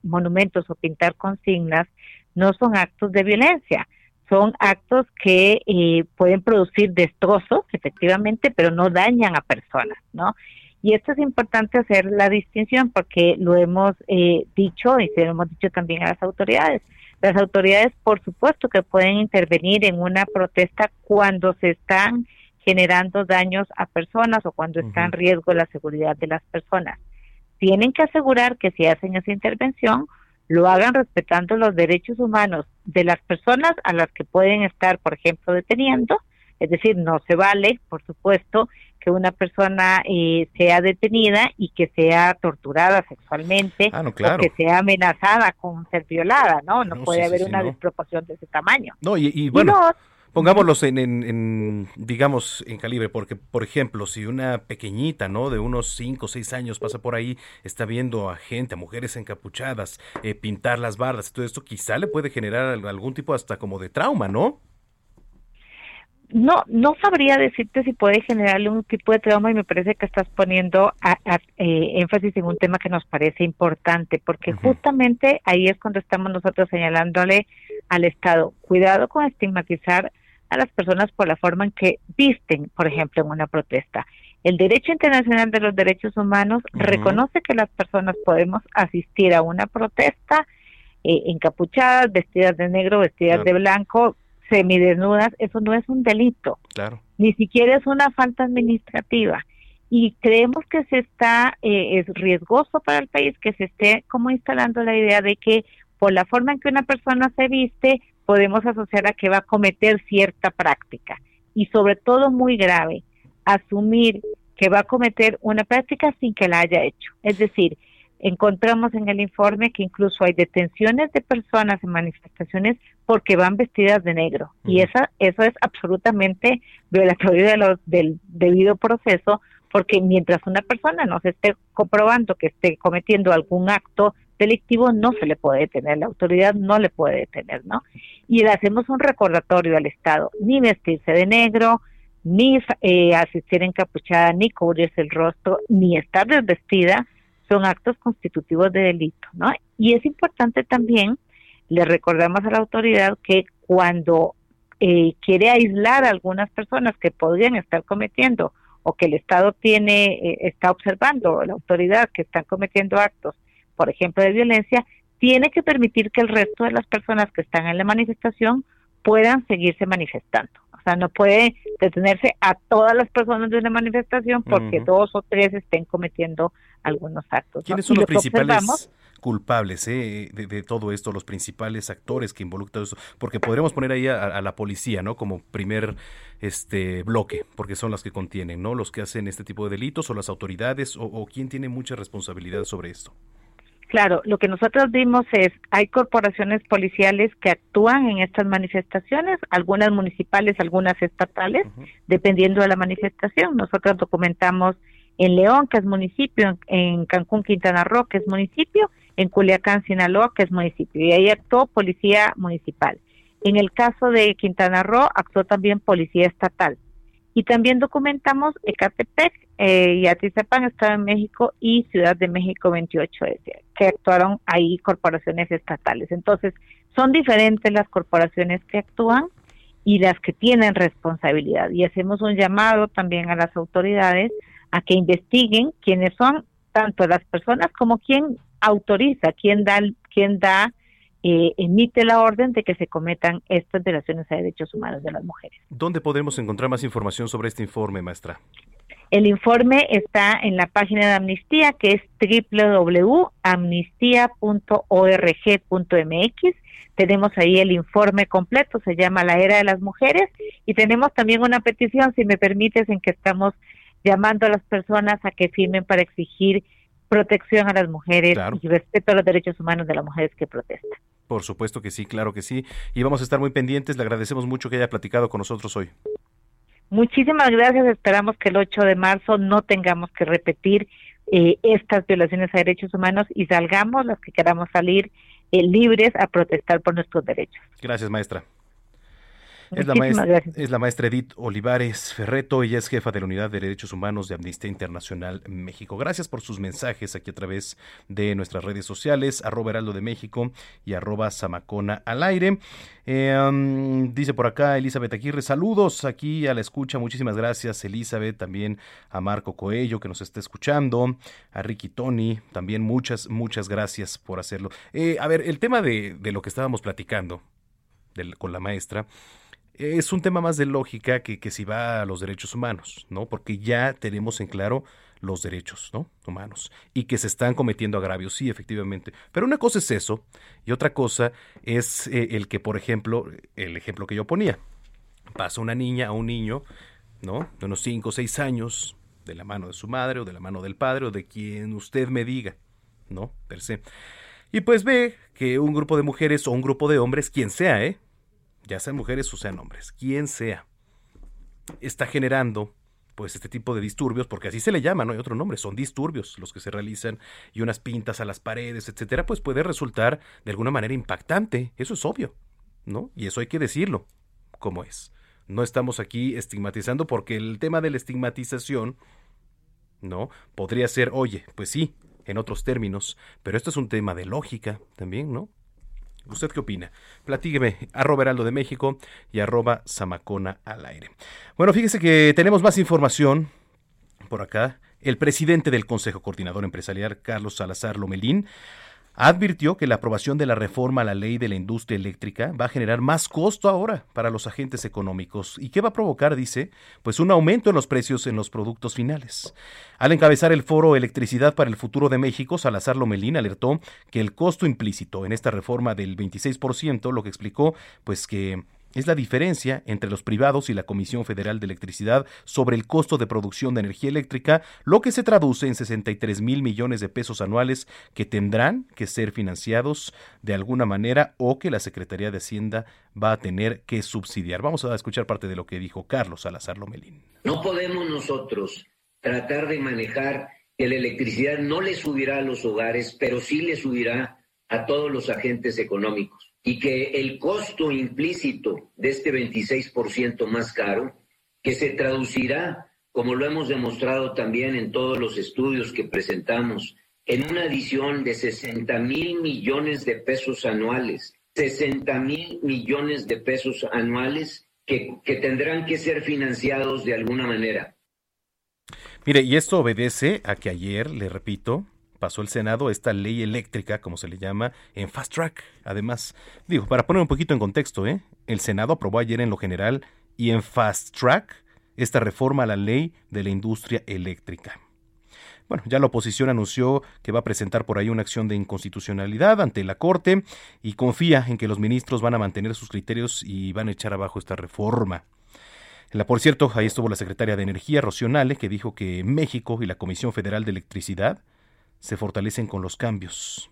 monumentos o pintar consignas, no son actos de violencia, son actos que eh, pueden producir destrozos, efectivamente, pero no dañan a personas, ¿no? Y esto es importante hacer la distinción porque lo hemos eh, dicho y se lo hemos dicho también a las autoridades. Las autoridades, por supuesto, que pueden intervenir en una protesta cuando se están generando daños a personas o cuando está en riesgo la seguridad de las personas. Tienen que asegurar que si hacen esa intervención, lo hagan respetando los derechos humanos de las personas a las que pueden estar, por ejemplo, deteniendo. Es decir, no se vale, por supuesto, que una persona eh, sea detenida y que sea torturada sexualmente ah, o que sea amenazada con ser violada, ¿no? No, puede haber una desproporción de ese tamaño. No, y, bueno, Pongámoslos en, digamos, en calibre, porque, por ejemplo, si una pequeñita, ¿no? De unos 5 o 6 años pasa por ahí, está viendo a gente, a mujeres encapuchadas, eh, pintar las barras, todo esto quizá le puede generar algún tipo hasta como de trauma, ¿no? No, no sabría decirte si puede generarle un tipo de trauma y me parece que estás poniendo eh, énfasis en un tema que nos parece importante, porque justamente ahí es cuando estamos nosotros señalándole al Estado, cuidado con estigmatizar a las personas por la forma en que visten, por ejemplo, en una protesta. El derecho internacional de los derechos humanos reconoce que las personas podemos asistir a una protesta eh, encapuchadas, vestidas de negro, vestidas de blanco, semidesnudas. Eso no es un delito. Claro. Ni siquiera es una falta administrativa. Y creemos que se está, eh, es riesgoso para el país que se esté como instalando la idea de que por la forma en que una persona se viste, podemos asociar a que va a cometer cierta práctica. Y sobre todo, muy grave, asumir que va a cometer una práctica sin que la haya hecho. Es decir, encontramos en el informe que incluso hay detenciones de personas en manifestaciones porque van vestidas de negro. Y esa, eso es absolutamente violatorio de los, del debido proceso, porque mientras una persona no se esté comprobando que esté cometiendo algún acto delictivo, no se le puede detener, la autoridad no le puede detener, ¿no? Y le hacemos un recordatorio al Estado, ni vestirse de negro, ni eh, asistir encapuchada, ni cubrirse el rostro, ni estar desvestida, son actos constitutivos de delito, ¿no? Y es importante también, le recordamos a la autoridad que cuando eh, quiere aislar a algunas personas que podrían estar cometiendo o que el Estado tiene eh, está observando, la autoridad que están cometiendo actos, por ejemplo, de violencia, tiene que permitir que el resto de las personas que están en la manifestación puedan seguirse manifestando. O sea, no puede detenerse a todas las personas de una manifestación porque dos o tres estén cometiendo algunos actos. ¿Quiénes son los principales culpables eh, de, todo esto, los principales actores que involucran eso? Porque podríamos poner ahí a, la policía, ¿no? Como primer este bloque, porque son las que contienen, ¿no? Los que hacen este tipo de delitos o las autoridades o, o quién tiene mucha responsabilidad sobre esto. Claro, lo que nosotros vimos es, hay corporaciones policiales que actúan en estas manifestaciones, algunas municipales, algunas estatales, dependiendo de la manifestación. Nosotros documentamos en León, que es municipio, en Cancún, Quintana Roo, que es municipio, en Culiacán, Sinaloa, que es municipio, y ahí actuó policía municipal. En el caso de Quintana Roo, actuó también policía estatal. Y también documentamos Ecatepec eh, y Atizapan, Estado de México, y Ciudad de México 28, que actuaron ahí corporaciones estatales. Entonces, son diferentes las corporaciones que actúan y las que tienen responsabilidad. Y hacemos un llamado también a las autoridades a que investiguen quiénes son tanto las personas como quién autoriza, quién da, quién da eh, emite la orden de que se cometan estas violaciones a derechos humanos de las mujeres. ¿Dónde podemos encontrar más información sobre este informe, maestra? El informe está en la página de Amnistía, que es www.amnistía.org.mx. Tenemos ahí el informe completo, se llama La Era de las Mujeres, y tenemos también una petición, si me permites, en que estamos llamando a las personas a que firmen para exigir protección a las mujeres y respeto a los derechos humanos de las mujeres que protestan. Por supuesto que sí, claro que sí. Y vamos a estar muy pendientes. Le agradecemos mucho que haya platicado con nosotros hoy. Muchísimas gracias. Esperamos que el 8 de marzo no tengamos que repetir eh, estas violaciones a derechos humanos y salgamos las que queramos salir eh, libres a protestar por nuestros derechos. Gracias, maestra. Es la, maestra, es la, maestra, Edith Olivares Ferreto, ella es jefa de la Unidad de Derechos Humanos de Amnistía Internacional México. Gracias por sus mensajes aquí a través de nuestras redes sociales, arroba Heraldo de México y arroba Samacona al aire. Eh, dice por acá Elizabeth Aguirre, saludos aquí a la escucha, muchísimas gracias Elizabeth, también a Marco Coello que nos está escuchando, a Ricky Tony, también muchas, muchas gracias por hacerlo. Eh, a ver, el tema de, de lo que estábamos platicando con la maestra, es un tema más de lógica que, que si va a los derechos humanos, ¿no? Porque ya tenemos en claro los derechos ¿no? humanos y que se están cometiendo agravios, sí, efectivamente. Pero una cosa es eso y otra cosa es eh, el que, por ejemplo, el ejemplo que yo ponía, pasa una niña a un niño, ¿no? De unos 5 o 6 años, de la mano de su madre o de la mano del padre o de quien usted me diga, ¿no? Per se. Y pues ve que un grupo de mujeres o un grupo de hombres, quien sea, ¿eh? Ya sean mujeres o sean hombres, quien sea, está generando pues este tipo de disturbios, porque así se le llama, no hay otro nombre, son disturbios los que se realizan y unas pintas a las paredes, etcétera, pues puede resultar de alguna manera impactante, eso es obvio, ¿no? Y eso hay que decirlo, como es. No estamos aquí estigmatizando porque el tema de la estigmatización, ¿no? Podría ser, oye, pues sí, en otros términos, pero esto es un tema de lógica también, ¿no? ¿Usted qué opina? Platíqueme, arroba Heraldo de México y arroba Zamacona al aire. Bueno, fíjese que tenemos más información por acá. El presidente del Consejo Coordinador Empresarial, Carlos Salazar Lomelín, advirtió que la aprobación de la reforma a la ley de la industria eléctrica va a generar más costo ahora para los agentes económicos y que va a provocar, dice, pues un aumento en los precios en los productos finales. Al encabezar el foro Electricidad para el Futuro de México, Salazar Lomelín alertó que el costo implícito en esta reforma del 26%, lo que explicó, pues que es la diferencia entre los privados y la Comisión Federal de Electricidad sobre el costo de producción de energía eléctrica, lo que se traduce en 63 mil millones de pesos anuales que tendrán que ser financiados de alguna manera o que la Secretaría de Hacienda va a tener que subsidiar. Vamos a escuchar parte de lo que dijo Carlos Salazar Lomelín. No podemos nosotros tratar de manejar que la electricidad no le subirá a los hogares, pero sí le subirá a todos los agentes económicos y que el costo implícito de este 26% más caro, que se traducirá, como lo hemos demostrado también en todos los estudios que presentamos, en una adición de 60 mil millones de pesos anuales, 60 mil millones de pesos anuales que, que tendrán que ser financiados de alguna manera. Mire, y esto obedece a que ayer, le repito, pasó el Senado esta ley eléctrica, como se le llama, en fast track. Además, digo, para poner un poquito en contexto, ¿eh? el Senado aprobó ayer en lo general y en fast track esta reforma a la ley de la industria eléctrica. Bueno, ya la oposición anunció que va a presentar por ahí una acción de inconstitucionalidad ante la Corte y confía en que los ministros van a mantener sus criterios y van a echar abajo esta reforma. Por cierto, ahí estuvo la secretaria de Energía, Rocío que dijo que México y la Comisión Federal de Electricidad se fortalecen con los cambios.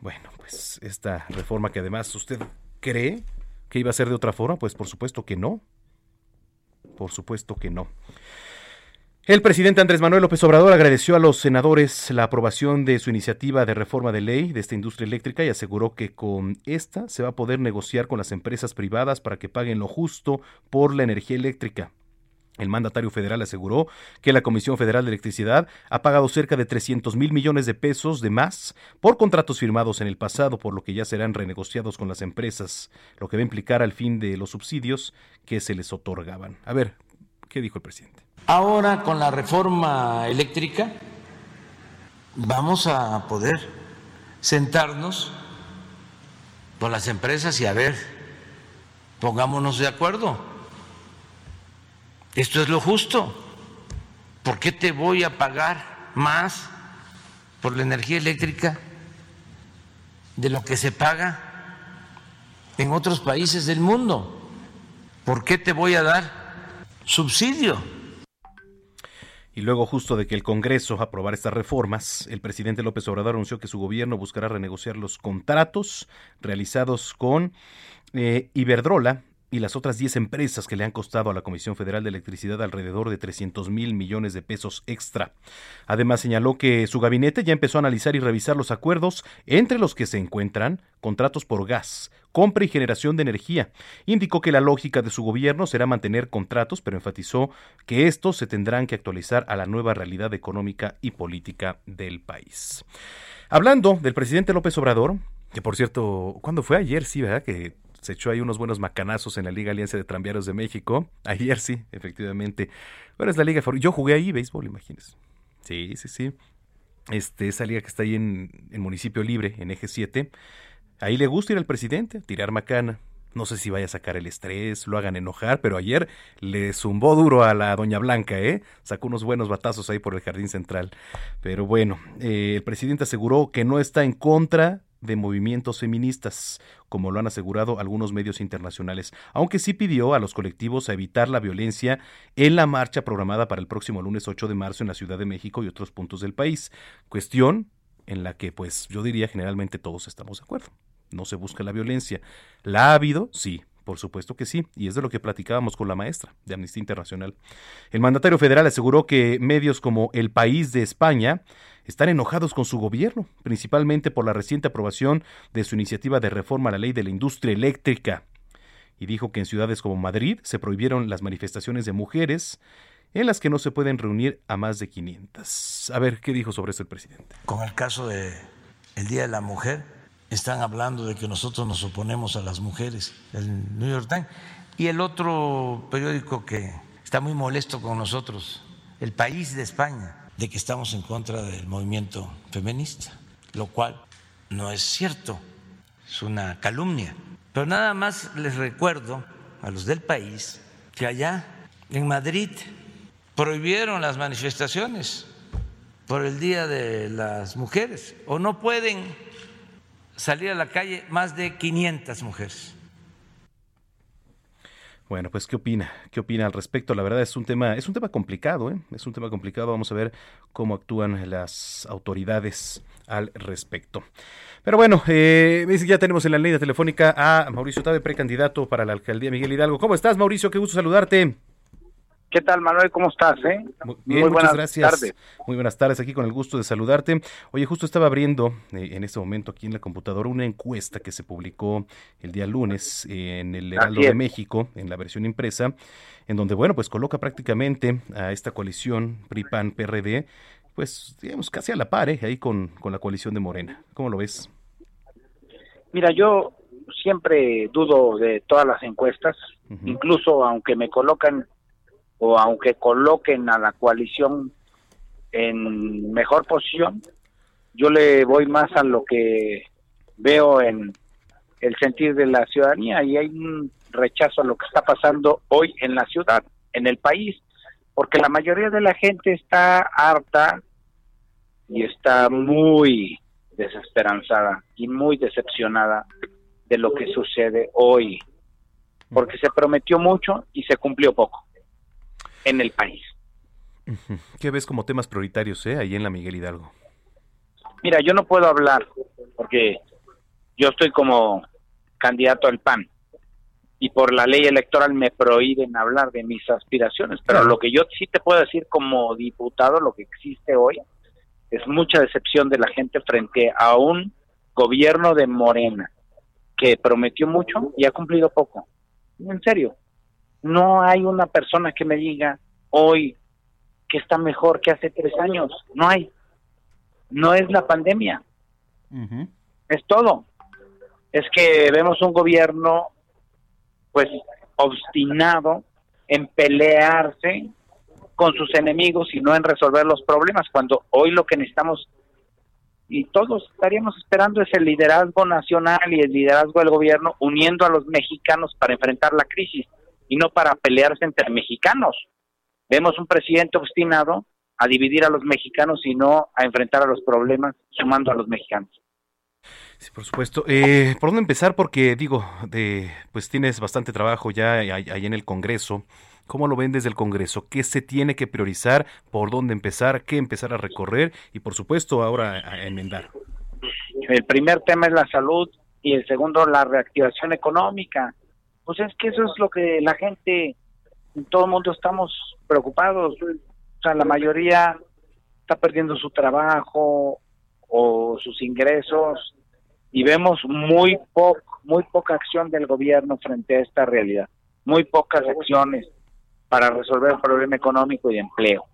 Bueno, pues esta reforma que además usted cree que iba a ser de otra forma, pues por supuesto que no. Por supuesto que no. El presidente Andrés Manuel López Obrador agradeció a los senadores la aprobación de su iniciativa de reforma de ley de esta industria eléctrica y aseguró que con esta se va a poder negociar con las empresas privadas para que paguen lo justo por la energía eléctrica. El mandatario federal aseguró que la Comisión Federal de Electricidad ha pagado cerca de 300 mil millones de pesos de más por contratos firmados en el pasado, por lo que ya serán renegociados con las empresas, lo que va a implicar al fin de los subsidios que se les otorgaban. A ver, ¿qué dijo el presidente? Ahora con la reforma eléctrica vamos a poder sentarnos con las empresas y a ver, pongámonos de acuerdo esto es lo justo. ¿Por qué te voy a pagar más por la energía eléctrica de lo que se paga en otros países del mundo? ¿Por qué te voy a dar subsidio? Y luego, justo de que el Congreso aprobara estas reformas, el presidente López Obrador anunció que su gobierno buscará renegociar los contratos realizados con eh, Iberdrola y las otras 10 empresas que le han costado a la Comisión Federal de Electricidad alrededor de 300 mil millones de pesos extra. Además señaló que su gabinete ya empezó a analizar y revisar los acuerdos entre los que se encuentran contratos por gas, compra y generación de energía. Indicó que la lógica de su gobierno será mantener contratos, pero enfatizó que estos se tendrán que actualizar a la nueva realidad económica y política del país. Hablando del presidente López Obrador, que por cierto, ¿cuándo fue ayer? Sí, ¿verdad? Que se echó ahí unos buenos macanazos en la Liga Alianza de Tranviarios de México. Ayer sí, efectivamente. Bueno, es la liga Yo jugué ahí béisbol, imagínense. Sí, sí, sí. Este, esa liga que está ahí en, el municipio libre, en eje 7. Ahí le gusta ir al presidente, tirar macana. No sé si vaya a sacar el estrés, lo hagan enojar, pero ayer le zumbó duro a la doña Blanca, ¿eh? Sacó unos buenos batazos ahí por el jardín central. Pero bueno, eh, el presidente aseguró que no está en contra de movimientos feministas, como lo han asegurado algunos medios internacionales, aunque sí pidió a los colectivos a evitar la violencia en la marcha programada para el próximo lunes 8 de marzo en la Ciudad de México y otros puntos del país. Cuestión en la que, pues, yo diría generalmente todos estamos de acuerdo. No se busca la violencia. ¿La ha habido? Sí, por supuesto que sí, y es de lo que platicábamos con la maestra de Amnistía Internacional. El mandatario federal aseguró que medios como El País de España están enojados con su gobierno, principalmente por la reciente aprobación de su iniciativa de reforma a la ley de la industria eléctrica. Y dijo que en ciudades como Madrid se prohibieron las manifestaciones de mujeres en las que no se pueden reunir a más de 500. A ver, ¿qué dijo sobre esto el presidente? Con el caso de el Día de la Mujer, están hablando de que nosotros nos oponemos a las mujeres, el New York Times. Y el otro periódico que está muy molesto con nosotros, El País de España, de que estamos en contra del movimiento feminista, lo cual no es cierto, es una calumnia. Pero nada más les recuerdo a los del país que allá en Madrid prohibieron las manifestaciones por el Día de las Mujeres o no pueden salir a la calle más de 500 mujeres. Bueno, pues qué opina, qué opina al respecto. La verdad es un tema, es un tema complicado, ¿eh? es un tema complicado. Vamos a ver cómo actúan las autoridades al respecto. Pero bueno, eh, ya tenemos en la línea telefónica a Mauricio Tabe, precandidato para la alcaldía Miguel Hidalgo. ¿Cómo estás, Mauricio? Qué gusto saludarte. ¿Qué tal, Manuel? ¿Cómo estás? Eh? Muy, bien, muchas gracias. Tardes. Muy buenas tardes, aquí con el gusto de saludarte. Oye, justo estaba abriendo eh, en este momento aquí en la computadora una encuesta que se publicó el día lunes en el Heraldo de México, en la versión impresa, en donde, bueno, pues coloca prácticamente a esta coalición PRI-PAN-PRD, pues, digamos, casi a la par, ¿eh? ahí con, con la coalición de Morena. ¿Cómo lo ves? Mira, yo siempre dudo de todas las encuestas, incluso aunque me colocan o aunque coloquen a la coalición en mejor posición, yo le voy más a lo que veo en el sentir de la ciudadanía y hay un rechazo a lo que está pasando hoy en la ciudad, en el país, porque la mayoría de la gente está harta y está muy desesperanzada y muy decepcionada de lo que sucede hoy, porque se prometió mucho y se cumplió poco en el país. ¿Qué ves como temas prioritarios eh, ahí en la Miguel Hidalgo? Mira, yo no puedo hablar porque yo estoy como candidato al PAN y por la ley electoral me prohíben hablar de mis aspiraciones, pero lo que yo sí te puedo decir como diputado, lo que existe hoy, es mucha decepción de la gente frente a un gobierno de Morena que prometió mucho y ha cumplido poco. En serio, no hay una persona que me diga hoy que está mejor que hace tres años. No hay. No es la pandemia. Es todo. Es que vemos un gobierno, pues, obstinado en pelearse con sus enemigos y no en resolver los problemas, cuando hoy lo que necesitamos y todos estaríamos esperando es el liderazgo nacional y el liderazgo del gobierno uniendo a los mexicanos para enfrentar la crisis y no para pelearse entre mexicanos. Vemos un presidente obstinado a dividir a los mexicanos y no a enfrentar a los problemas sumando a los mexicanos. Sí, por supuesto. Eh, ¿Por dónde empezar? Porque digo, de, pues tienes bastante trabajo ya ahí en el Congreso. ¿Cómo lo ven desde el Congreso? ¿Qué se tiene que priorizar? ¿Por dónde empezar? ¿Qué empezar a recorrer? Y por supuesto ahora a enmendar. El primer tema es la salud y el segundo la reactivación económica. Pues es que eso es lo que la gente, en todo el mundo estamos preocupados. O sea, la mayoría está perdiendo su trabajo o sus ingresos y vemos muy poco, muy poca acción del gobierno frente a esta realidad. Muy pocas acciones para resolver el problema económico y de empleo.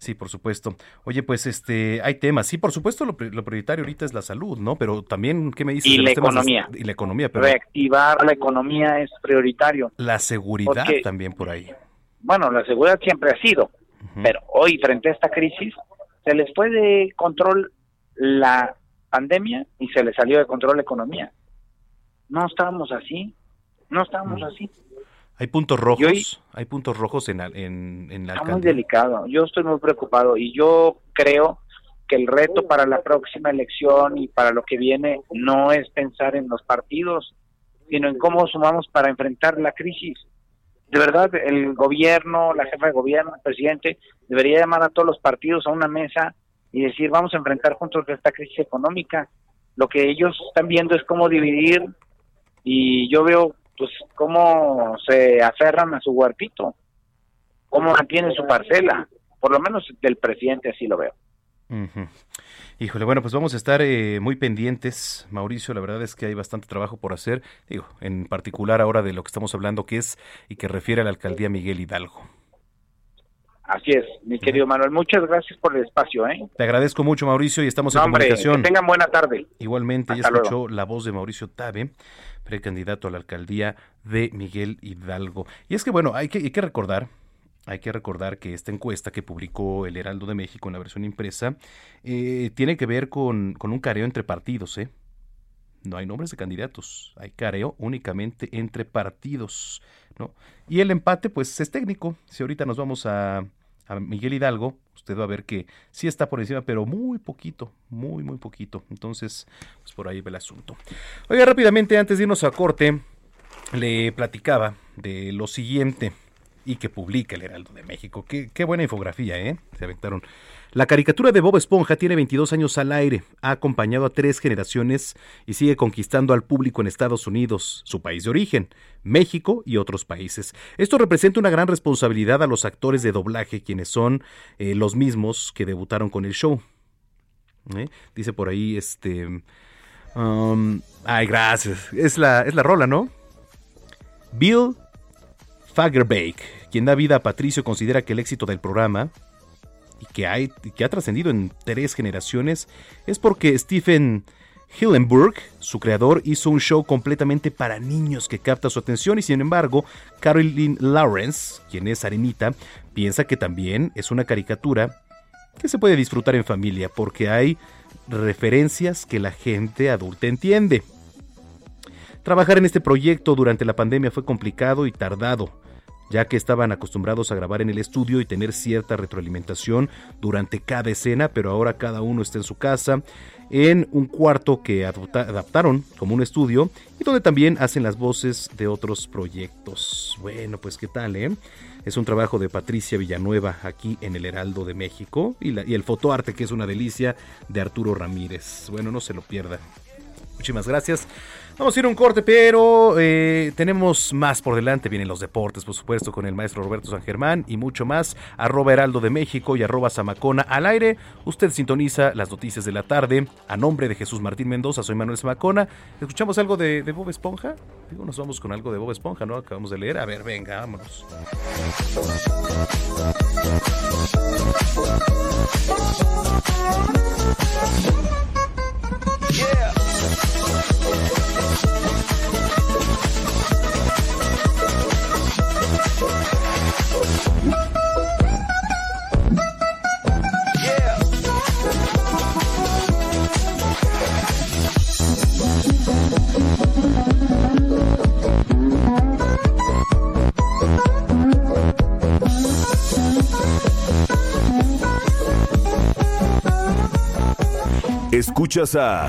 Sí, por supuesto. Oye, pues este, hay temas. Sí, por supuesto, lo, prioritario ahorita es la salud, ¿no? Pero también, ¿qué me dices? Y la economía. y la economía, pero... Reactivar la economía es prioritario. La seguridad también por ahí. Bueno, la seguridad siempre ha sido, pero hoy, frente a esta crisis, se les fue de control la pandemia y se les salió de control la economía. No estábamos así, no estábamos así. Hay puntos rojos, hay puntos rojos en, en, en la Está muy delicado. Yo estoy muy preocupado y yo creo que el reto para la próxima elección y para lo que viene no es pensar en los partidos, sino en cómo sumamos para enfrentar la crisis. De verdad, el gobierno, la jefa de gobierno, el presidente, debería llamar a todos los partidos a una mesa y decir, vamos a enfrentar juntos esta crisis económica. Lo que ellos están viendo es cómo dividir y yo veo pues cómo se aferran a su huertito, cómo mantienen su parcela, por lo menos del presidente así lo veo. Híjole, bueno, pues vamos a estar eh, muy pendientes, Mauricio. La verdad es que hay bastante trabajo por hacer, digo, en particular ahora de lo que estamos hablando, que es y que refiere a la alcaldía Miguel Hidalgo. Así es, mi querido Manuel. Muchas gracias por el espacio. ¿eh? Te agradezco mucho, Mauricio, y estamos en comunicación. Que tengan buena tarde. Igualmente, ya escuchó la voz de Mauricio Tabe, precandidato a la alcaldía de Miguel Hidalgo. Y es que, bueno, hay que, recordar, hay que recordar que esta encuesta que publicó el Heraldo de México en la versión impresa eh, tiene que ver con, con un careo entre partidos, ¿eh? No hay nombres de candidatos, hay careo únicamente entre partidos, ¿no? Y el empate, pues, es técnico. Si ahorita nos vamos a, a Miguel Hidalgo, usted va a ver que sí está por encima, pero muy poquito, muy, muy poquito. Entonces, pues por ahí ve el asunto. Oiga, rápidamente, antes de irnos a corte, le platicaba de lo siguiente y que publica el Heraldo de México. Qué, buena infografía, ¿eh? Se aventaron. La caricatura de Bob Esponja tiene 22 años al aire, ha acompañado a tres generaciones y sigue conquistando al público en Estados Unidos, su país de origen, México y otros países. Esto representa una gran responsabilidad a los actores de doblaje, quienes son eh, los mismos que debutaron con el show. ¿Eh? Dice por ahí, este... um, ay, gracias. Es la, es la rola, ¿no? Bill Fagerbake, quien da vida a Patricio, considera que el éxito del programa y que, hay, que ha trascendido en tres generaciones es porque Stephen Hillenburg, su creador, hizo un show completamente para niños que capta su atención y sin embargo, Caroline Lawrence, quien es arenita, piensa que también es una caricatura que se puede disfrutar en familia porque hay referencias que la gente adulta entiende. Trabajar en este proyecto durante la pandemia fue complicado y tardado, ya que estaban acostumbrados a grabar en el estudio y tener cierta retroalimentación durante cada escena, pero ahora cada uno está en su casa, en un cuarto que adaptaron como un estudio y donde también hacen las voces de otros proyectos. Bueno, pues qué tal, ¿eh? Es un trabajo de Patricia Villanueva aquí en el Heraldo de México y, y el fotoarte que es una delicia de Arturo Ramírez. Bueno, no se lo pierda. Muchísimas gracias. Vamos a ir a un corte, pero eh, tenemos más por delante. Vienen los deportes, por supuesto, con el maestro Roberto San Germán y mucho más. Arroba Heraldo de México y arroba Zamacona al aire. Usted sintoniza las noticias de la tarde. A nombre de Jesús Martín Mendoza, soy Manuel Zamacona. ¿Escuchamos algo de, de Bob Esponja? Digo, nos vamos con algo de Bob Esponja, ¿no? Acabamos de leer. A ver, venga, vámonos. Escuchas a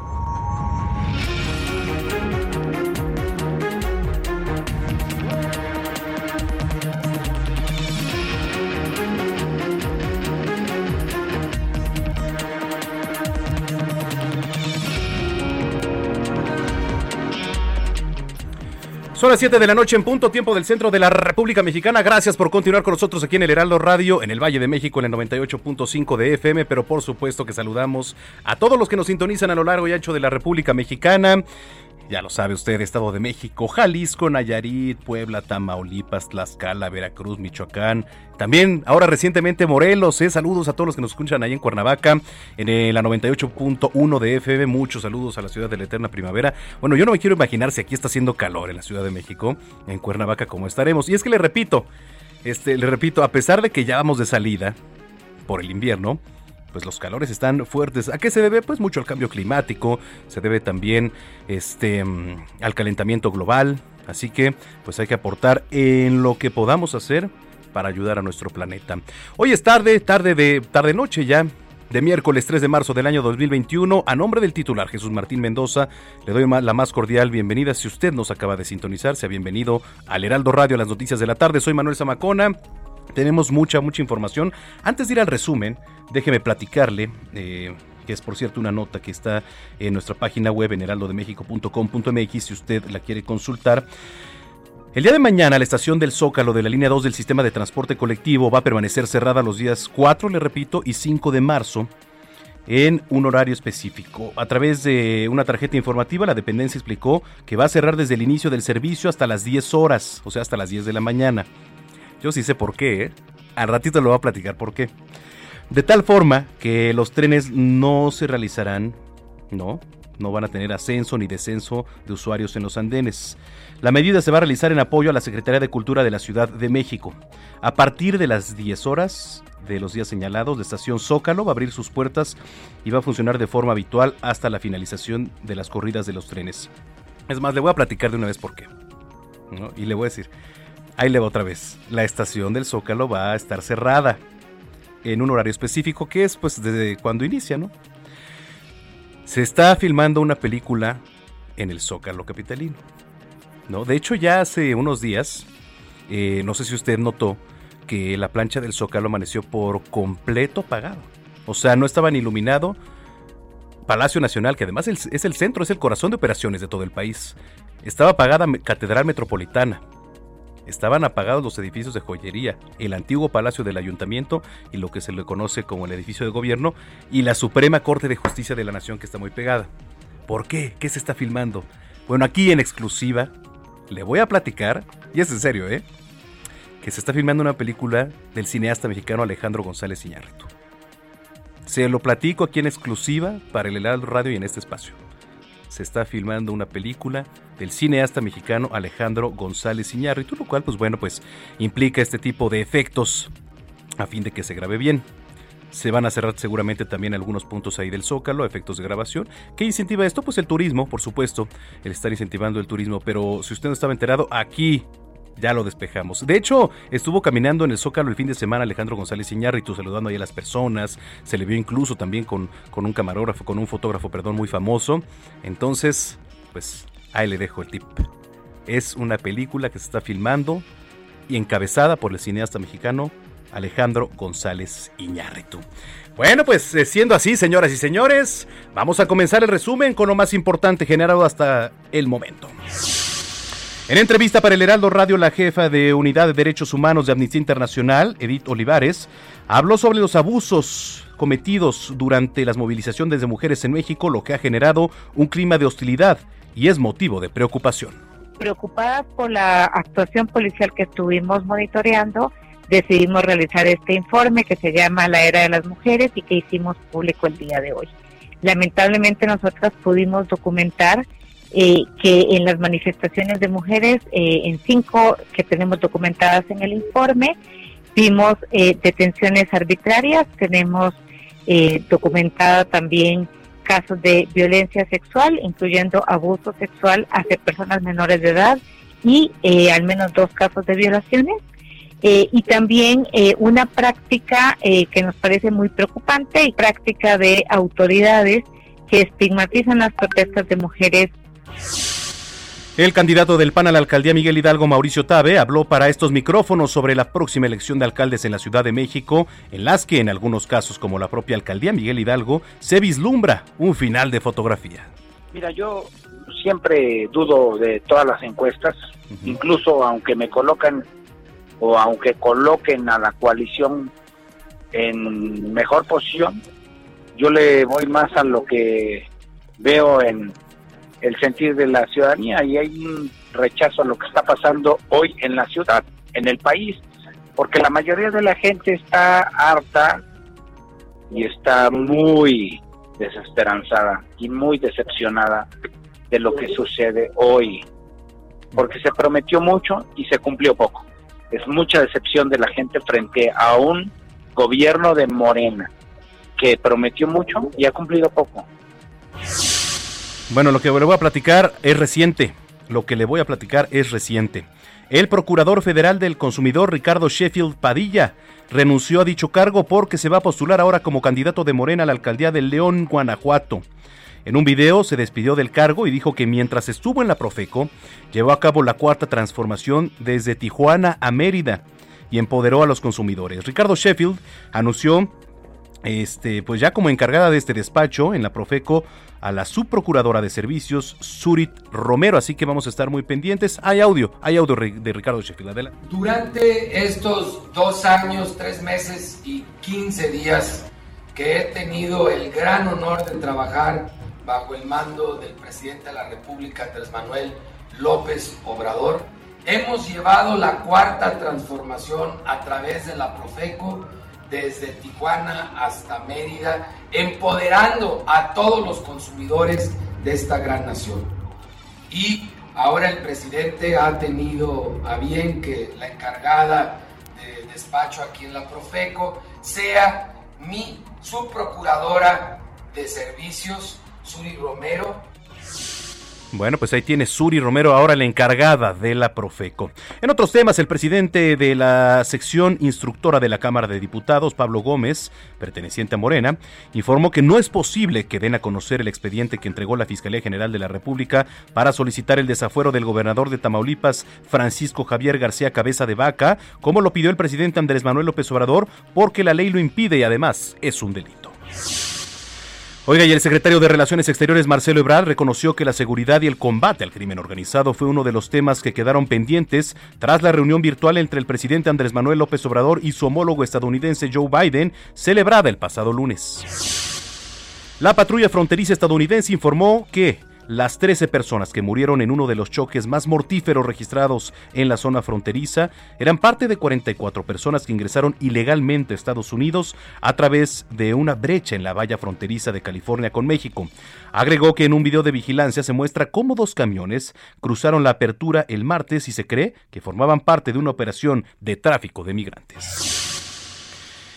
Son las 7 de la noche en punto, tiempo del centro de la República Mexicana. Gracias por continuar con nosotros aquí en el Heraldo Radio, en el Valle de México, en el 98.5 de FM, pero por supuesto que saludamos a todos los que nos sintonizan a lo largo y ancho de la República Mexicana. Ya lo sabe usted, Estado de México, Jalisco, Nayarit, Puebla, Tamaulipas, Tlaxcala, Veracruz, Michoacán. También ahora recientemente Morelos. ¿eh? Saludos a todos los que nos escuchan ahí en Cuernavaca, en la 98.1 de FM. Muchos saludos a la ciudad de la eterna primavera. Bueno, yo no me quiero imaginar si aquí está haciendo calor en la Ciudad de México, en Cuernavaca, como estaremos. Y es que le repito, este, le repito, a pesar de que ya vamos de salida por el invierno, pues los calores están fuertes. ¿A qué se debe? Pues mucho al cambio climático, se debe también este, mm, al calentamiento global. Así que pues hay que aportar en lo que podamos hacer para ayudar a nuestro planeta. Hoy es tarde, tarde de tarde noche ya. De miércoles 3 de marzo del año 2021, a nombre del titular Jesús Martín Mendoza, le doy la más cordial bienvenida. Si usted nos acaba de sintonizar, sea bienvenido al Heraldo Radio, a las noticias de la tarde. Soy Manuel Zamacona. Tenemos mucha, mucha información. Antes de ir al resumen, déjeme platicarle, eh, que es por cierto una nota que está en nuestra página web en heraldodemexico.com.mx si usted la quiere consultar. El día de mañana la estación del Zócalo de la línea 2 del sistema de transporte colectivo va a permanecer cerrada los días 4, le repito, y 5 de marzo en un horario específico. A través de una tarjeta informativa, la dependencia explicó que va a cerrar desde el inicio del servicio hasta las 10 horas, o sea, hasta las 10 de la mañana. Yo sí sé por qué, ¿eh? Al ratito lo voy a platicar por qué. De tal forma que los trenes no se realizarán, ¿no? No van a tener ascenso ni descenso de usuarios en los andenes. La medida se va a realizar en apoyo a la Secretaría de Cultura de la Ciudad de México. A partir de las 10 horas de los días señalados, la estación Zócalo va a abrir sus puertas y va a funcionar de forma habitual hasta la finalización de las corridas de los trenes. Es más, le voy a platicar de una vez por qué. Y le voy a decir, ahí le va otra vez. La estación del Zócalo va a estar cerrada en un horario específico que es pues desde cuando inicia, ¿no? Se está filmando una película en el Zócalo capitalino. ¿no? De hecho, ya hace unos días, eh, no sé si usted notó que la plancha del Zócalo amaneció por completo apagada. O sea, no estaba ni iluminado. Palacio Nacional, que además es el centro, es el corazón de operaciones de todo el país. Estaba apagada Catedral Metropolitana. Estaban apagados los edificios de joyería, el antiguo Palacio del Ayuntamiento y lo que se le conoce como el edificio de gobierno y la Suprema Corte de Justicia de la Nación que está muy pegada. ¿Por qué? ¿Qué se está filmando? Bueno, aquí en exclusiva le voy a platicar, y es en serio, ¿eh? Que se está filmando una película del cineasta mexicano Alejandro González Iñárritu. Se lo platico aquí en exclusiva para el Heraldo Radio y en este espacio. Se está filmando una película del cineasta mexicano Alejandro González Iñárritu, lo cual, pues bueno, pues implica este tipo de efectos a fin de que se grabe bien. Se van a cerrar seguramente también algunos puntos ahí del Zócalo, efectos de grabación. ¿Qué incentiva esto? Pues el turismo, por supuesto. El estar incentivando el turismo. Pero si usted no estaba enterado, aquí ya lo despejamos. De hecho, estuvo caminando en el Zócalo el fin de semana Alejandro González Iñárritu saludando ahí a las personas. Se le vio incluso también con, con un camarógrafo, con un fotógrafo, perdón, muy famoso. Entonces, pues ahí le dejo el tip. Es una película que se está filmando y encabezada por el cineasta mexicano Alejandro González Iñárritu. Bueno, pues eh, siendo así, señoras y señores, vamos a comenzar el resumen con lo más importante generado hasta el momento. En entrevista para el Heraldo Radio, la jefa de Unidad de Derechos Humanos de Amnistía Internacional, Edith Olivares, habló sobre los abusos cometidos durante las movilizaciones de mujeres en México, lo que ha generado un clima de hostilidad y es motivo de preocupación. Preocupada por la actuación policial que estuvimos monitoreando, decidimos realizar este informe que se llama La Era de las Mujeres y que hicimos público el día de hoy. Lamentablemente nosotras pudimos documentar eh, que en las manifestaciones de mujeres, eh, en cinco que tenemos documentadas en el informe, vimos eh, detenciones arbitrarias, tenemos documentada también casos de violencia sexual, incluyendo abuso sexual hacia personas menores de edad y al menos dos casos de violaciones. y también una práctica que nos parece muy preocupante y práctica de autoridades que estigmatizan las protestas de mujeres el candidato del PAN a la alcaldía Miguel Hidalgo, Mauricio Tabe, habló para estos micrófonos sobre la próxima elección de alcaldes en la Ciudad de México, en las que en algunos casos, como la propia alcaldía Miguel Hidalgo, se vislumbra un final de fotografía. Mira, yo siempre dudo de todas las encuestas, incluso aunque me colocan o aunque coloquen a la coalición en mejor posición, yo le voy más a lo que veo en el sentir de la ciudadanía y hay un rechazo a lo que está pasando hoy en la ciudad, en el país, porque la mayoría de la gente está harta y está muy desesperanzada y muy decepcionada de lo que sucede hoy, porque se prometió mucho y se cumplió poco. Es mucha decepción de la gente frente a un gobierno de Morena que prometió mucho y ha cumplido poco. Bueno, lo que le voy a platicar es reciente. Lo que le voy a platicar es reciente. El procurador federal del consumidor, Ricardo Sheffield Padilla, renunció a dicho cargo porque se va a postular ahora como candidato de Morena a la alcaldía de León, Guanajuato. En un video se despidió del cargo y dijo que mientras estuvo en la Profeco, llevó a cabo la cuarta transformación desde Tijuana a Mérida y empoderó a los consumidores. Ricardo Sheffield anunció este, pues ya como encargada de este despacho en la Profeco a la subprocuradora de servicios, Surit Romero. Así que vamos a estar muy pendientes. Hay audio, hay audio de Ricardo Sheffield. Durante estos dos años, tres meses y quince días que he tenido el gran honor de trabajar bajo el mando del presidente de la República, Andrés Manuel López Obrador, hemos llevado la cuarta transformación a través de la Profeco desde Tijuana hasta Mérida, empoderando a todos los consumidores de esta gran nación. Y ahora el presidente ha tenido a bien que la encargada de despacho aquí en la Profeco sea mi subprocuradora de servicios, Suri Romero, bueno, pues ahí tiene Suri Romero, ahora la encargada de la Profeco. En otros temas, el presidente de la sección instructora de la Cámara de Diputados, Pablo Gómez, perteneciente a Morena, informó que no es posible que den a conocer el expediente que entregó la Fiscalía General de la República para solicitar el desafuero del gobernador de Tamaulipas, Francisco Javier García Cabeza de Vaca, como lo pidió el presidente Andrés Manuel López Obrador, porque la ley lo impide y además es un delito. Oiga, y el secretario de Relaciones Exteriores, Marcelo Ebrard, reconoció que la seguridad y el combate al crimen organizado fue uno de los temas que quedaron pendientes tras la reunión virtual entre el presidente Andrés Manuel López Obrador y su homólogo estadounidense Joe Biden, celebrada el pasado lunes. La patrulla fronteriza estadounidense informó que las 13 personas que murieron en uno de los choques más mortíferos registrados en la zona fronteriza eran parte de 44 personas que ingresaron ilegalmente a Estados Unidos a través de una brecha en la valla fronteriza de California con México. Agregó que en un video de vigilancia se muestra cómo dos camiones cruzaron la apertura el martes y se cree que formaban parte de una operación de tráfico de migrantes.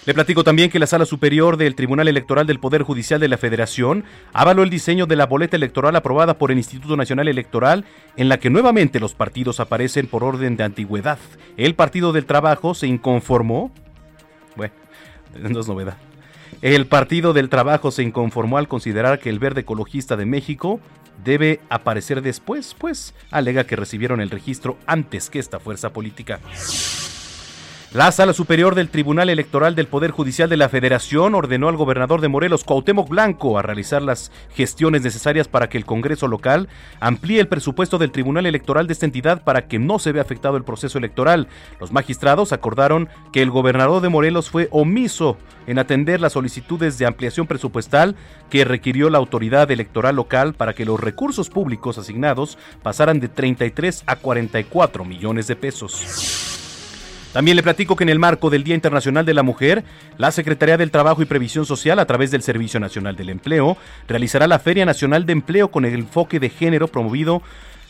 Le platico también que la Sala Superior del Tribunal Electoral del Poder Judicial de la Federación avaló el diseño de la boleta electoral aprobada por el Instituto Nacional Electoral, en la que nuevamente los partidos aparecen por orden de antigüedad. El Partido del Trabajo se inconformó. Bueno, no es novedad. El Partido del Trabajo se inconformó al considerar que el Verde Ecologista de México debe aparecer después, pues alega que recibieron el registro antes que esta fuerza política. La Sala Superior del Tribunal Electoral del Poder Judicial de la Federación ordenó al gobernador de Morelos, Cuauhtémoc Blanco, a realizar las gestiones necesarias para que el Congreso local amplíe el presupuesto del Tribunal Electoral de esta entidad para que no se vea afectado el proceso electoral. Los magistrados acordaron que el gobernador de Morelos fue omiso en atender las solicitudes de ampliación presupuestal que requirió la autoridad electoral local para que los recursos públicos asignados pasaran de 33 a 44 millones de pesos. También le platico que en el marco del Día Internacional de la Mujer, la Secretaría del Trabajo y Previsión Social, a través del Servicio Nacional del Empleo, realizará la Feria Nacional de Empleo con el enfoque de género promovido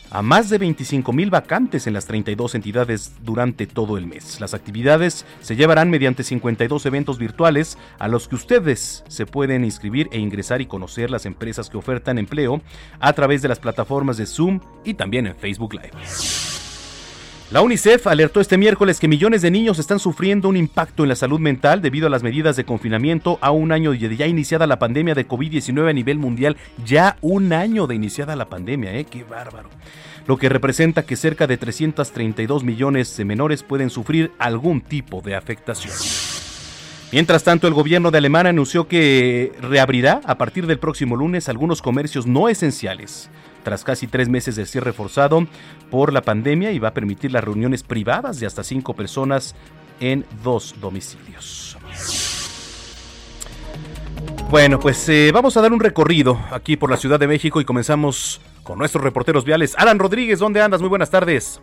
a más de 25 mil vacantes en las 32 entidades durante todo el mes. Las actividades se llevarán mediante 52 eventos virtuales a los que ustedes se pueden inscribir e ingresar y conocer las empresas que ofertan empleo a través de las plataformas de Zoom y también en Facebook Live. La UNICEF alertó este miércoles que millones de niños están sufriendo un impacto en la salud mental debido a las medidas de confinamiento a un año de ya iniciada la pandemia de COVID-19 a nivel mundial. Ya un año de iniciada la pandemia, ¿eh? Qué bárbaro. Lo que representa que cerca de 332 millones de menores pueden sufrir algún tipo de afectación. Mientras tanto, el gobierno de Alemania anunció que reabrirá a partir del próximo lunes algunos comercios no esenciales tras casi tres meses de cierre forzado por la pandemia y va a permitir las reuniones privadas de hasta cinco personas en dos domicilios. Bueno, pues eh, vamos a dar un recorrido aquí por la Ciudad de México y comenzamos con nuestros reporteros viales. Alan Rodríguez, ¿dónde andas? Muy buenas tardes.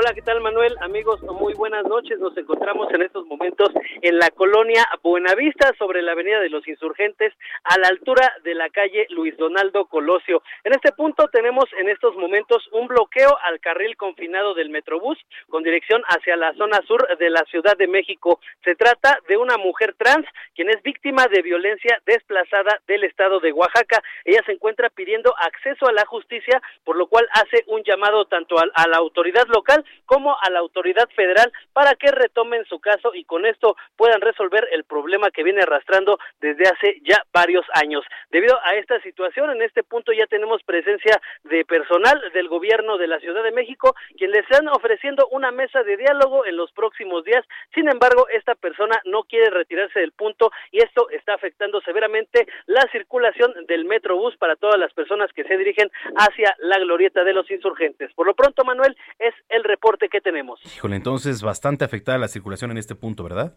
Hola, ¿qué tal Manuel? Amigos, muy buenas noches. Nos encontramos en estos momentos en la colonia Buenavista, sobre la avenida de los Insurgentes, a la altura de la calle Luis Donaldo Colosio. En este punto tenemos en estos momentos un bloqueo al carril confinado del Metrobús con dirección hacia la zona sur de la Ciudad de México. Se trata de una mujer trans quien es víctima de violencia desplazada del estado de Oaxaca. Ella se encuentra pidiendo acceso a la justicia, por lo cual hace un llamado tanto a, a la autoridad local como a la autoridad federal para que retomen su caso y con esto puedan resolver el problema que viene arrastrando desde hace ya varios años. Debido a esta situación, en este punto ya tenemos presencia de personal del gobierno de la Ciudad de México, quien les están ofreciendo una mesa de diálogo en los próximos días. Sin embargo, esta persona no quiere retirarse del punto y esto está afectando severamente la circulación del Metrobús para todas las personas que se dirigen hacia la glorieta de los insurgentes. Por lo pronto, Manuel, es el reporte que tenemos. Híjole, entonces bastante afectada la circulación en este punto, ¿verdad?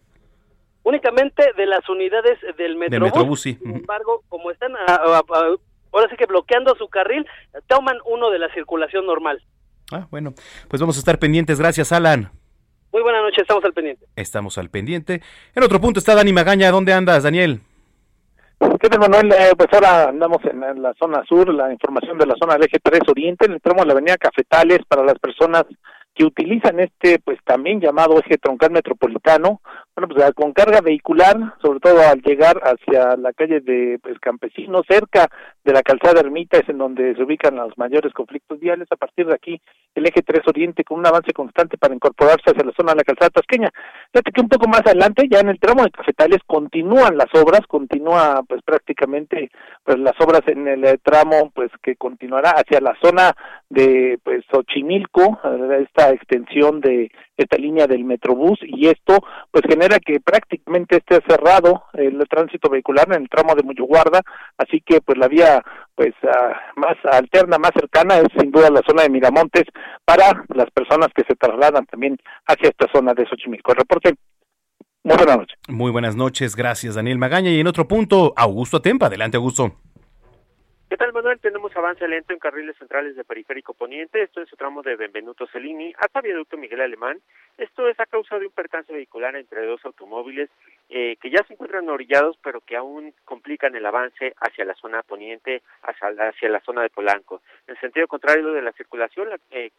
Únicamente de las unidades del Metrobús. sí. Sin embargo, como están ahora sí que bloqueando su carril, toman uno de la circulación normal. Ah, bueno, pues vamos a estar pendientes. Gracias, Alan. Muy buenas noches, estamos al pendiente. Estamos al pendiente. En otro punto está Dani Magaña. ¿Dónde andas, Daniel? ¿Qué tal, Manuel? Eh, pues ahora andamos en, la zona sur, la información de la zona del eje 3 Oriente, en el tramo de la avenida Cafetales para las personas que utilizan este, pues también llamado eje troncal metropolitano, bueno, pues con carga vehicular, sobre todo al llegar hacia la calle de pues, Campesinos, cerca de la calzada Ermita, es en donde se ubican los mayores conflictos viales. A partir de aquí, el eje 3 Oriente con un avance constante para incorporarse hacia la zona de la calzada tasqueña. Fíjate que un poco más adelante, ya en el tramo de Cafetales, continúan las obras, continúa pues prácticamente pues las obras en el eh, tramo pues que continuará hacia la zona de pues Xochimilco, esta extensión de esta línea del Metrobús y esto pues genera que prácticamente esté cerrado el tránsito vehicular en el tramo de Muyuguarda, así que pues la vía pues uh, más alterna, más cercana es sin duda la zona de Miramontes para las personas que se trasladan también hacia esta zona de Xochimilco. El reporte muy buenas noches. Muy buenas noches, gracias Daniel Magaña. Y en otro punto, Augusto Tempa. Adelante, Augusto. ¿Qué tal, Manuel? Tenemos avance lento en carriles centrales de Periférico Poniente, esto en su tramo de Benvenuto Cellini hasta Viaducto Miguel Alemán. Esto es a causa de un percance vehicular entre dos automóviles eh, que ya se encuentran orillados, pero que aún complican el avance hacia la zona poniente, hacia hacia la zona de Polanco. En sentido contrario de la circulación, la, eh,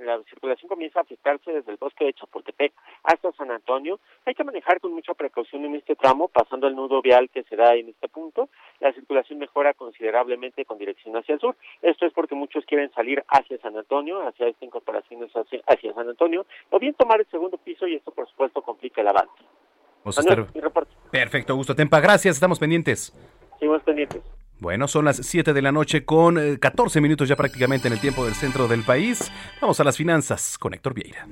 la circulación comienza a afectarse desde el bosque de Chapultepec hasta San Antonio. Hay que manejar con mucha precaución en este tramo, pasando el nudo vial que se da en este punto. La circulación mejora considerablemente con dirección hacia el sur. Esto es porque muchos quieren salir hacia San Antonio, hacia esta incorporación hacia, hacia San Antonio, o bien tomar el segundo piso y esto, por supuesto, complica el avance. Perfecto, Augusto Tempa. Gracias, estamos pendientes. Seguimos pendientes. Bueno, son las 7 de la noche con 14 eh, minutos ya prácticamente en el tiempo del centro del país. Vamos a las finanzas con Héctor Vieira.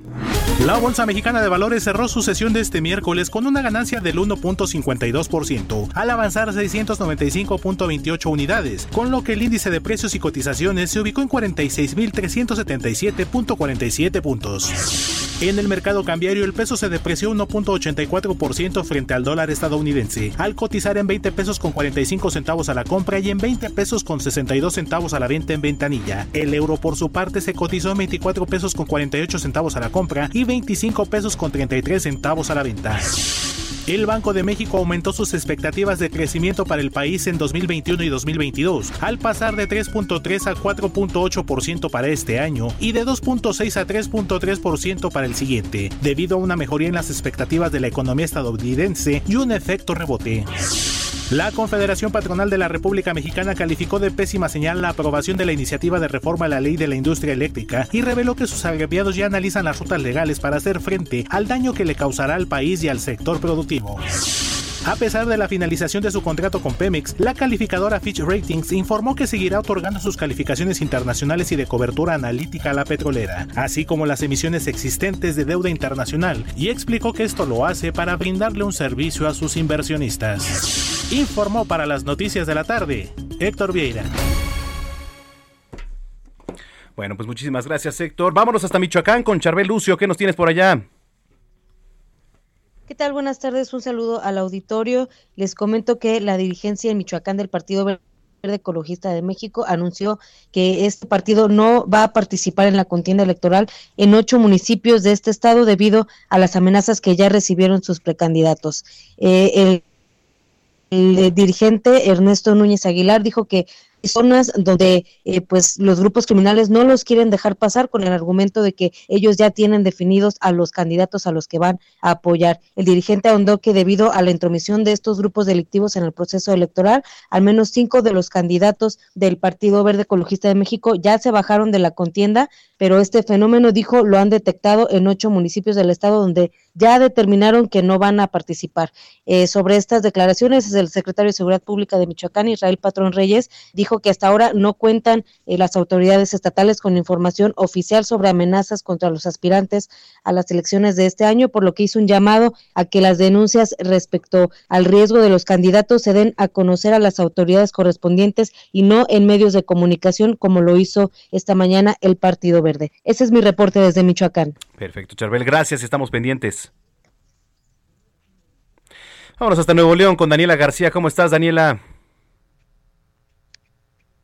La Bolsa Mexicana de Valores cerró su sesión de este miércoles con una ganancia del 1.52%, al avanzar 695.28 unidades, con lo que el índice de precios y cotizaciones se ubicó en 46.377.47 puntos. En el mercado cambiario el peso se depreció 1.84% frente al dólar estadounidense, al cotizar en 20 pesos con 45 centavos a la compra y en 20 pesos con 62 centavos a la venta en ventanilla. El euro por su parte se cotizó en 24 pesos con 48 centavos a la compra y 25 pesos con 33 centavos a la venta. El Banco de México aumentó sus expectativas de crecimiento para el país en 2021 y 2022, al pasar de 3.3 a 4.8% para este año y de 2.6 a 3.3% para el siguiente, debido a una mejoría en las expectativas de la economía estadounidense y un efecto rebote. La Confederación Patronal de la República Mexicana calificó de pésima señal la aprobación de la iniciativa de reforma a la ley de la industria eléctrica y reveló que sus agraviados ya analizan las rutas legales para hacer frente al daño que le causará al país y al sector productivo. A pesar de la finalización de su contrato con Pemex, la calificadora Fitch Ratings informó que seguirá otorgando sus calificaciones internacionales y de cobertura analítica a la petrolera, así como las emisiones existentes de deuda internacional, y explicó que esto lo hace para brindarle un servicio a sus inversionistas. Informó para las noticias de la tarde Héctor Vieira. Bueno, pues muchísimas gracias Héctor. Vámonos hasta Michoacán con Charbel Lucio. ¿Qué nos tienes por allá? ¿Qué tal? Buenas tardes. Un saludo al auditorio. Les comento que la dirigencia en Michoacán del Partido Verde Ecologista de México anunció que este partido no va a participar en la contienda electoral en ocho municipios de este estado debido a las amenazas que ya recibieron sus precandidatos. Eh, el el dirigente Ernesto Núñez Aguilar dijo que zonas donde eh, pues los grupos criminales no los quieren dejar pasar con el argumento de que ellos ya tienen definidos a los candidatos a los que van a apoyar. El dirigente ahondó que debido a la intromisión de estos grupos delictivos en el proceso electoral, al menos cinco de los candidatos del Partido Verde Ecologista de México ya se bajaron de la contienda, pero este fenómeno, dijo, lo han detectado en ocho municipios del estado donde ya determinaron que no van a participar. Eh, sobre estas declaraciones, el secretario de Seguridad Pública de Michoacán, Israel Patrón Reyes, dijo que hasta ahora no cuentan eh, las autoridades estatales con información oficial sobre amenazas contra los aspirantes a las elecciones de este año, por lo que hizo un llamado a que las denuncias respecto al riesgo de los candidatos se den a conocer a las autoridades correspondientes y no en medios de comunicación como lo hizo esta mañana el Partido Verde. Ese es mi reporte desde Michoacán. Perfecto, Charbel, gracias, estamos pendientes. Vámonos hasta Nuevo León con Daniela García. ¿Cómo estás, Daniela?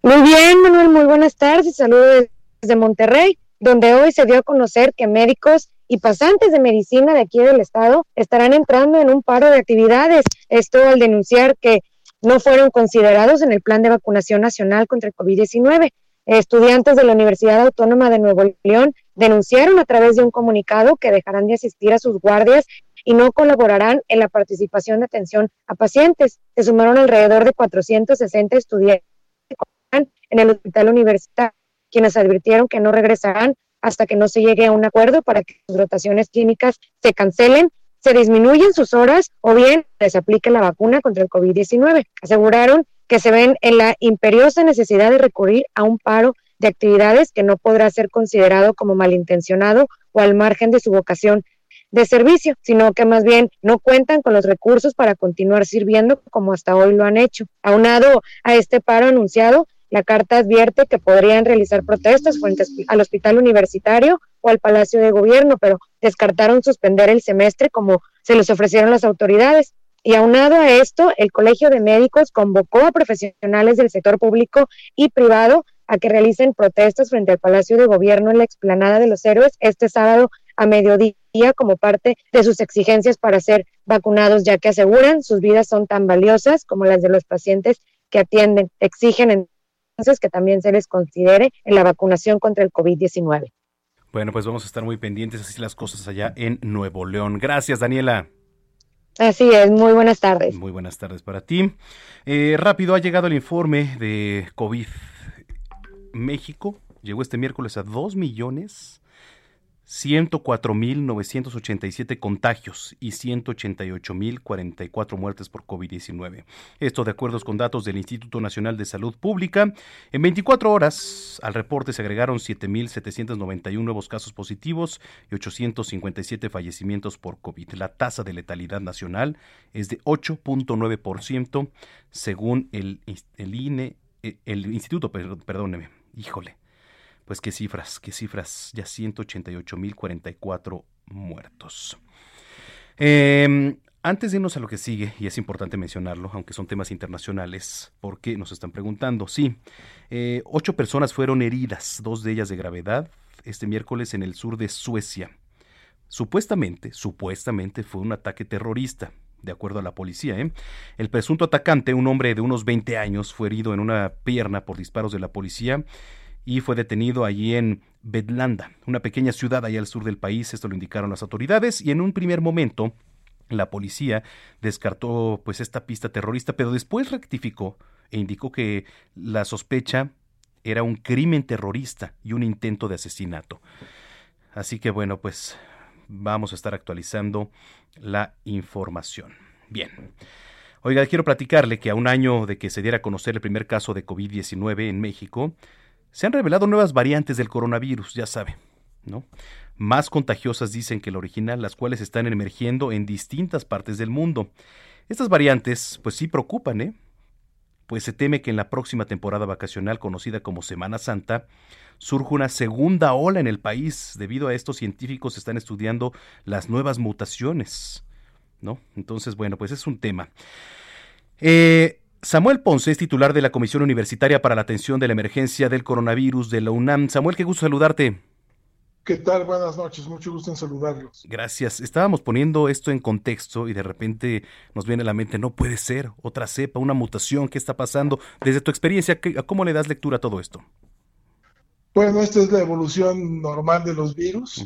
Muy bien, Manuel, muy buenas tardes. Saludos desde Monterrey, donde hoy se dio a conocer que médicos y pasantes de medicina de aquí del estado estarán entrando en un paro de actividades. Esto al denunciar que no fueron considerados en el plan de vacunación nacional contra el COVID-19. Estudiantes de la Universidad Autónoma de Nuevo León denunciaron a través de un comunicado que dejarán de asistir a sus guardias y no colaborarán en la participación de atención a pacientes. Se sumaron alrededor de 460 estudiantes en el hospital universitario, quienes advirtieron que no regresarán hasta que no se llegue a un acuerdo para que sus rotaciones clínicas se cancelen, se disminuyan sus horas o bien les aplique la vacuna contra el COVID-19. Aseguraron que se ven en la imperiosa necesidad de recurrir a un paro de actividades que no podrá ser considerado como malintencionado o al margen de su vocación de servicio, sino que más bien no cuentan con los recursos para continuar sirviendo como hasta hoy lo han hecho. Aunado a este paro anunciado, la carta advierte que podrían realizar protestas frente al hospital universitario o al Palacio de Gobierno, pero descartaron suspender el semestre como se les ofrecieron las autoridades. Y aunado a esto, el Colegio de Médicos convocó a profesionales del sector público y privado a que realicen protestas frente al Palacio de Gobierno en la explanada de los héroes este sábado a mediodía como parte de sus exigencias para ser vacunados, ya que aseguran sus vidas son tan valiosas como las de los pacientes que atienden. Exigen entonces que también se les considere en la vacunación contra el COVID-19. Bueno, pues vamos a estar muy pendientes así las cosas allá en Nuevo León. Gracias, Daniela. Así es, muy buenas tardes. Muy buenas tardes para ti. Eh, rápido, ha llegado el informe de COVID. México llegó este miércoles a 2 millones 104.987 contagios y 188.044 muertes por COVID-19. Esto de acuerdo con datos del Instituto Nacional de Salud Pública. En 24 horas al reporte se agregaron 7.791 nuevos casos positivos y 857 fallecimientos por COVID. La tasa de letalidad nacional es de 8.9% según el, el INE, eh, el Instituto, perdóneme, híjole pues qué cifras, qué cifras, ya 188.044 muertos. Em, antes de irnos a lo que sigue, y es importante mencionarlo, aunque son temas internacionales, porque nos están preguntando, sí, eh, ocho personas fueron heridas, dos de ellas de gravedad, este miércoles en el sur de Suecia. Supuestamente, supuestamente fue un ataque terrorista, de acuerdo a la policía. ¿eh? El presunto atacante, un hombre de unos 20 años, fue herido en una pierna por disparos de la policía y fue detenido allí en Bedlanda, una pequeña ciudad allá al sur del país, esto lo indicaron las autoridades, y en un primer momento la policía descartó pues esta pista terrorista, pero después rectificó e indicó que la sospecha era un crimen terrorista y un intento de asesinato. Así que bueno, pues vamos a estar actualizando la información. Bien. Oiga, quiero platicarle que a un año de que se diera a conocer el primer caso de COVID-19 en México, se han revelado nuevas variantes del coronavirus, ya sabe, ¿no? Más contagiosas dicen que el original, las cuales están emergiendo en distintas partes del mundo. Estas variantes, pues sí preocupan, ¿eh? Pues se teme que en la próxima temporada vacacional, conocida como Semana Santa, surja una segunda ola en el país. Debido a esto, científicos están estudiando las nuevas mutaciones, ¿no? Entonces, bueno, pues es un tema. Eh, Samuel Ponce es titular de la Comisión Universitaria para la Atención de la Emergencia del Coronavirus de la UNAM. Samuel, qué gusto saludarte. ¿Qué tal? Buenas noches, mucho gusto en saludarlos. Gracias. Estábamos poniendo esto en contexto y de repente nos viene a la mente, no puede ser, otra cepa, una mutación, ¿qué está pasando? Desde tu experiencia, ¿cómo le das lectura a todo esto? Bueno, esta es la evolución normal de los virus.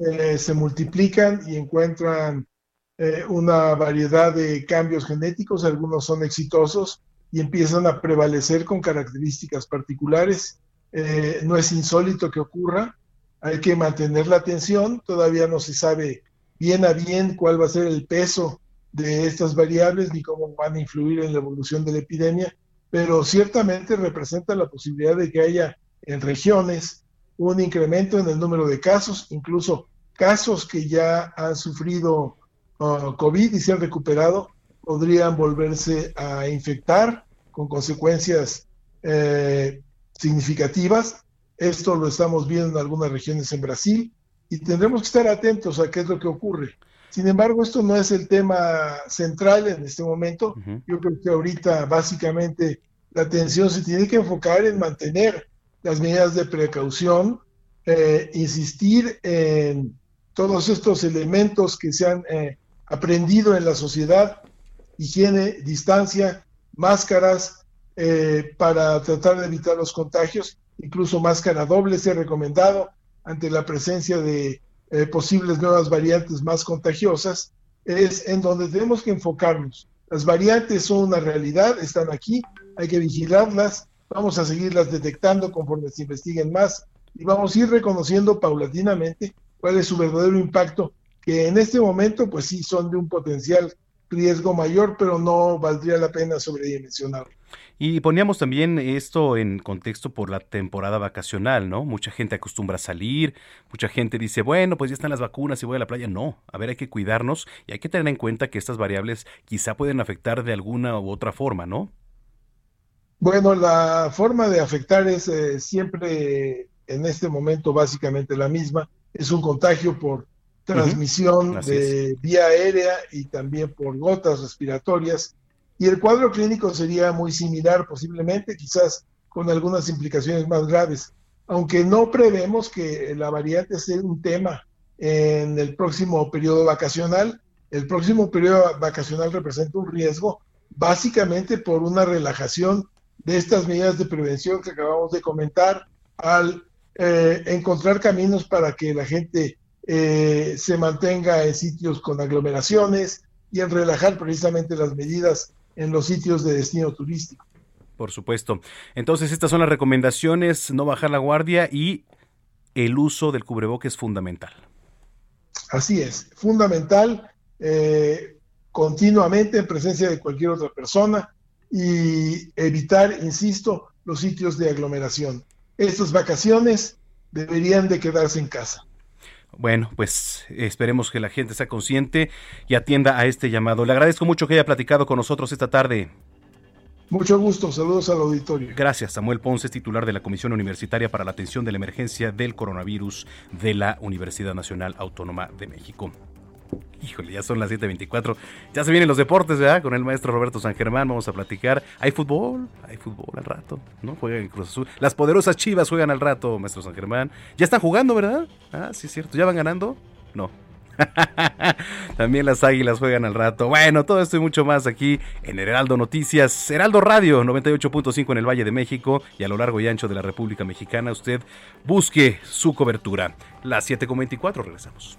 Eh, se multiplican y encuentran eh, una variedad de cambios genéticos, algunos son exitosos y empiezan a prevalecer con características particulares. Eh, no es insólito que ocurra, hay que mantener la atención, todavía no se sabe bien a bien cuál va a ser el peso de estas variables ni cómo van a influir en la evolución de la epidemia, pero ciertamente representa la posibilidad de que haya en regiones un incremento en el número de casos, incluso casos que ya han sufrido COVID y se han recuperado, podrían volverse a infectar con consecuencias eh, significativas. Esto lo estamos viendo en algunas regiones en Brasil y tendremos que estar atentos a qué es lo que ocurre. Sin embargo, esto no es el tema central en este momento. Yo creo que ahorita básicamente la atención se tiene que enfocar en mantener las medidas de precaución, eh, insistir en todos estos elementos que se han eh, aprendido en la sociedad, higiene, distancia máscaras eh, para tratar de evitar los contagios, incluso máscara doble se ha recomendado ante la presencia de eh, posibles nuevas variantes más contagiosas, es en donde tenemos que enfocarnos. Las variantes son una realidad, están aquí, hay que vigilarlas, vamos a seguirlas detectando conforme se investiguen más y vamos a ir reconociendo paulatinamente cuál es su verdadero impacto, que en este momento pues sí son de un potencial riesgo mayor, pero no valdría la pena sobredimensionarlo. Y poníamos también esto en contexto por la temporada vacacional, ¿no? Mucha gente acostumbra a salir, mucha gente dice, bueno, pues ya están las vacunas y voy a la playa. No, a ver, hay que cuidarnos y hay que tener en cuenta que estas variables quizá pueden afectar de alguna u otra forma, ¿no? Bueno, la forma de afectar es eh, siempre en este momento básicamente la misma. Es un contagio por transmisión de vía aérea y también por gotas respiratorias. Y el cuadro clínico sería muy similar posiblemente, quizás con algunas implicaciones más graves, aunque no prevemos que la variante sea un tema en el próximo periodo vacacional. El próximo periodo vacacional representa un riesgo básicamente por una relajación de estas medidas de prevención que acabamos de comentar, al eh, encontrar caminos para que la gente eh, se mantenga en sitios con aglomeraciones y en relajar precisamente las medidas en los sitios de destino turístico. Por supuesto. Entonces, estas son las recomendaciones, no bajar la guardia y el uso del cubreboque es fundamental. Así es, fundamental, eh, continuamente en presencia de cualquier otra persona y evitar, insisto, los sitios de aglomeración. Estas vacaciones deberían de quedarse en casa. Bueno, pues esperemos que la gente sea consciente y atienda a este llamado. Le agradezco mucho que haya platicado con nosotros esta tarde. Mucho gusto, saludos al auditorio. Gracias, Samuel Ponce, titular de la Comisión Universitaria para la Atención de la Emergencia del Coronavirus de la Universidad Nacional Autónoma de México. Híjole, ya son las 7.24. Ya se vienen los deportes, ¿verdad? Con el maestro Roberto San Germán vamos a platicar. Hay fútbol, hay fútbol al rato, ¿no? Juegan en Cruz Azul. Las poderosas chivas juegan al rato, maestro San Germán. Ya están jugando, ¿verdad? Ah, sí, es cierto. ¿Ya van ganando? No. También las águilas juegan al rato. Bueno, todo esto y mucho más aquí en Heraldo Noticias, Heraldo Radio 98.5 en el Valle de México y a lo largo y ancho de la República Mexicana. Usted busque su cobertura. Las 7.24, regresamos.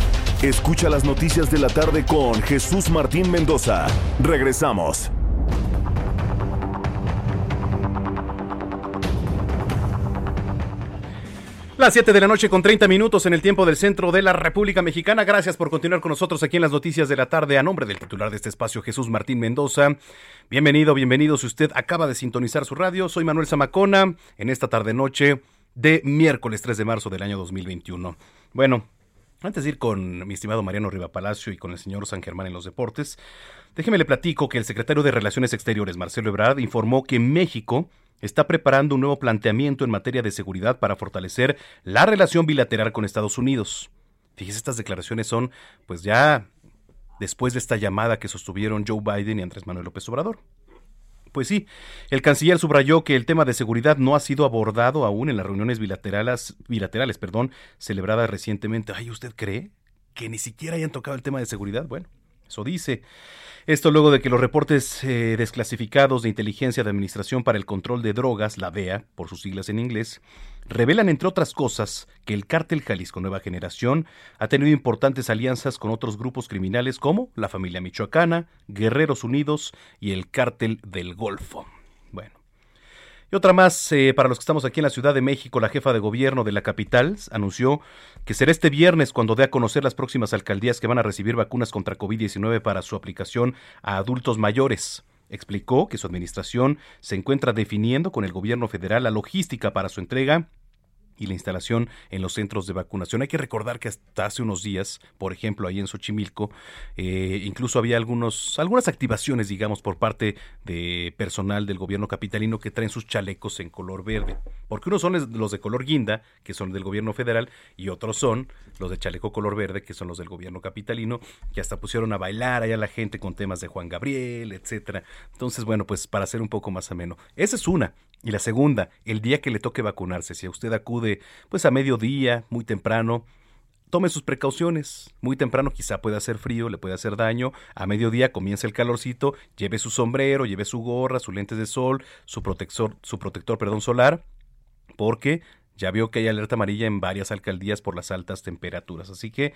Escucha las noticias de la tarde con Jesús Martín Mendoza. Regresamos. Las 7 de la noche con 30 minutos en el tiempo del centro de la República Mexicana. Gracias por continuar con nosotros aquí en las noticias de la tarde a nombre del titular de este espacio, Jesús Martín Mendoza. Bienvenido, bienvenido. Si usted acaba de sintonizar su radio, soy Manuel Zamacona en esta tarde noche de miércoles 3 de marzo del año 2021. Bueno, antes de ir con mi estimado Mariano Riva Palacio y con el señor San Germán en los deportes, déjeme le platico que el secretario de Relaciones Exteriores, Marcelo Ebrard, informó que México está preparando un nuevo planteamiento en materia de seguridad para fortalecer la relación bilateral con Estados Unidos. Fíjese, estas declaraciones son, pues ya después de esta llamada que sostuvieron Joe Biden y Andrés Manuel López Obrador. Pues sí, el canciller subrayó que el tema de seguridad no ha sido abordado aún en las reuniones bilaterales, bilaterales perdón, celebradas recientemente. Ay, ¿usted cree que ni siquiera hayan tocado el tema de seguridad? Bueno, eso dice. Esto luego de que los reportes eh, desclasificados de inteligencia de Administración para el Control de Drogas, la DEA, por sus siglas en inglés, revelan, entre otras cosas, que el cártel Jalisco Nueva Generación ha tenido importantes alianzas con otros grupos criminales como la familia Michoacana, Guerreros Unidos y el cártel del Golfo. Bueno. Y otra más, eh, para los que estamos aquí en la Ciudad de México, la jefa de gobierno de la capital anunció que será este viernes cuando dé a conocer las próximas alcaldías que van a recibir vacunas contra COVID-19 para su aplicación a adultos mayores. Explicó que su administración se encuentra definiendo con el gobierno federal la logística para su entrega y la instalación en los centros de vacunación. Hay que recordar que hasta hace unos días, por ejemplo, ahí en Xochimilco, eh, incluso había algunos, algunas activaciones, digamos, por parte de personal del gobierno capitalino que traen sus chalecos en color verde. Porque unos son los de color guinda, que son del gobierno federal, y otros son los de chaleco color verde, que son los del gobierno capitalino, que hasta pusieron a bailar allá la gente con temas de Juan Gabriel, etcétera. Entonces, bueno, pues para ser un poco más ameno. Esa es una. Y la segunda, el día que le toque vacunarse, si usted acude pues a mediodía, muy temprano, tome sus precauciones. Muy temprano quizá pueda hacer frío, le puede hacer daño. A mediodía comienza el calorcito, lleve su sombrero, lleve su gorra, sus lentes de sol, su protector, su protector perdón, solar, porque ya vio que hay alerta amarilla en varias alcaldías por las altas temperaturas. Así que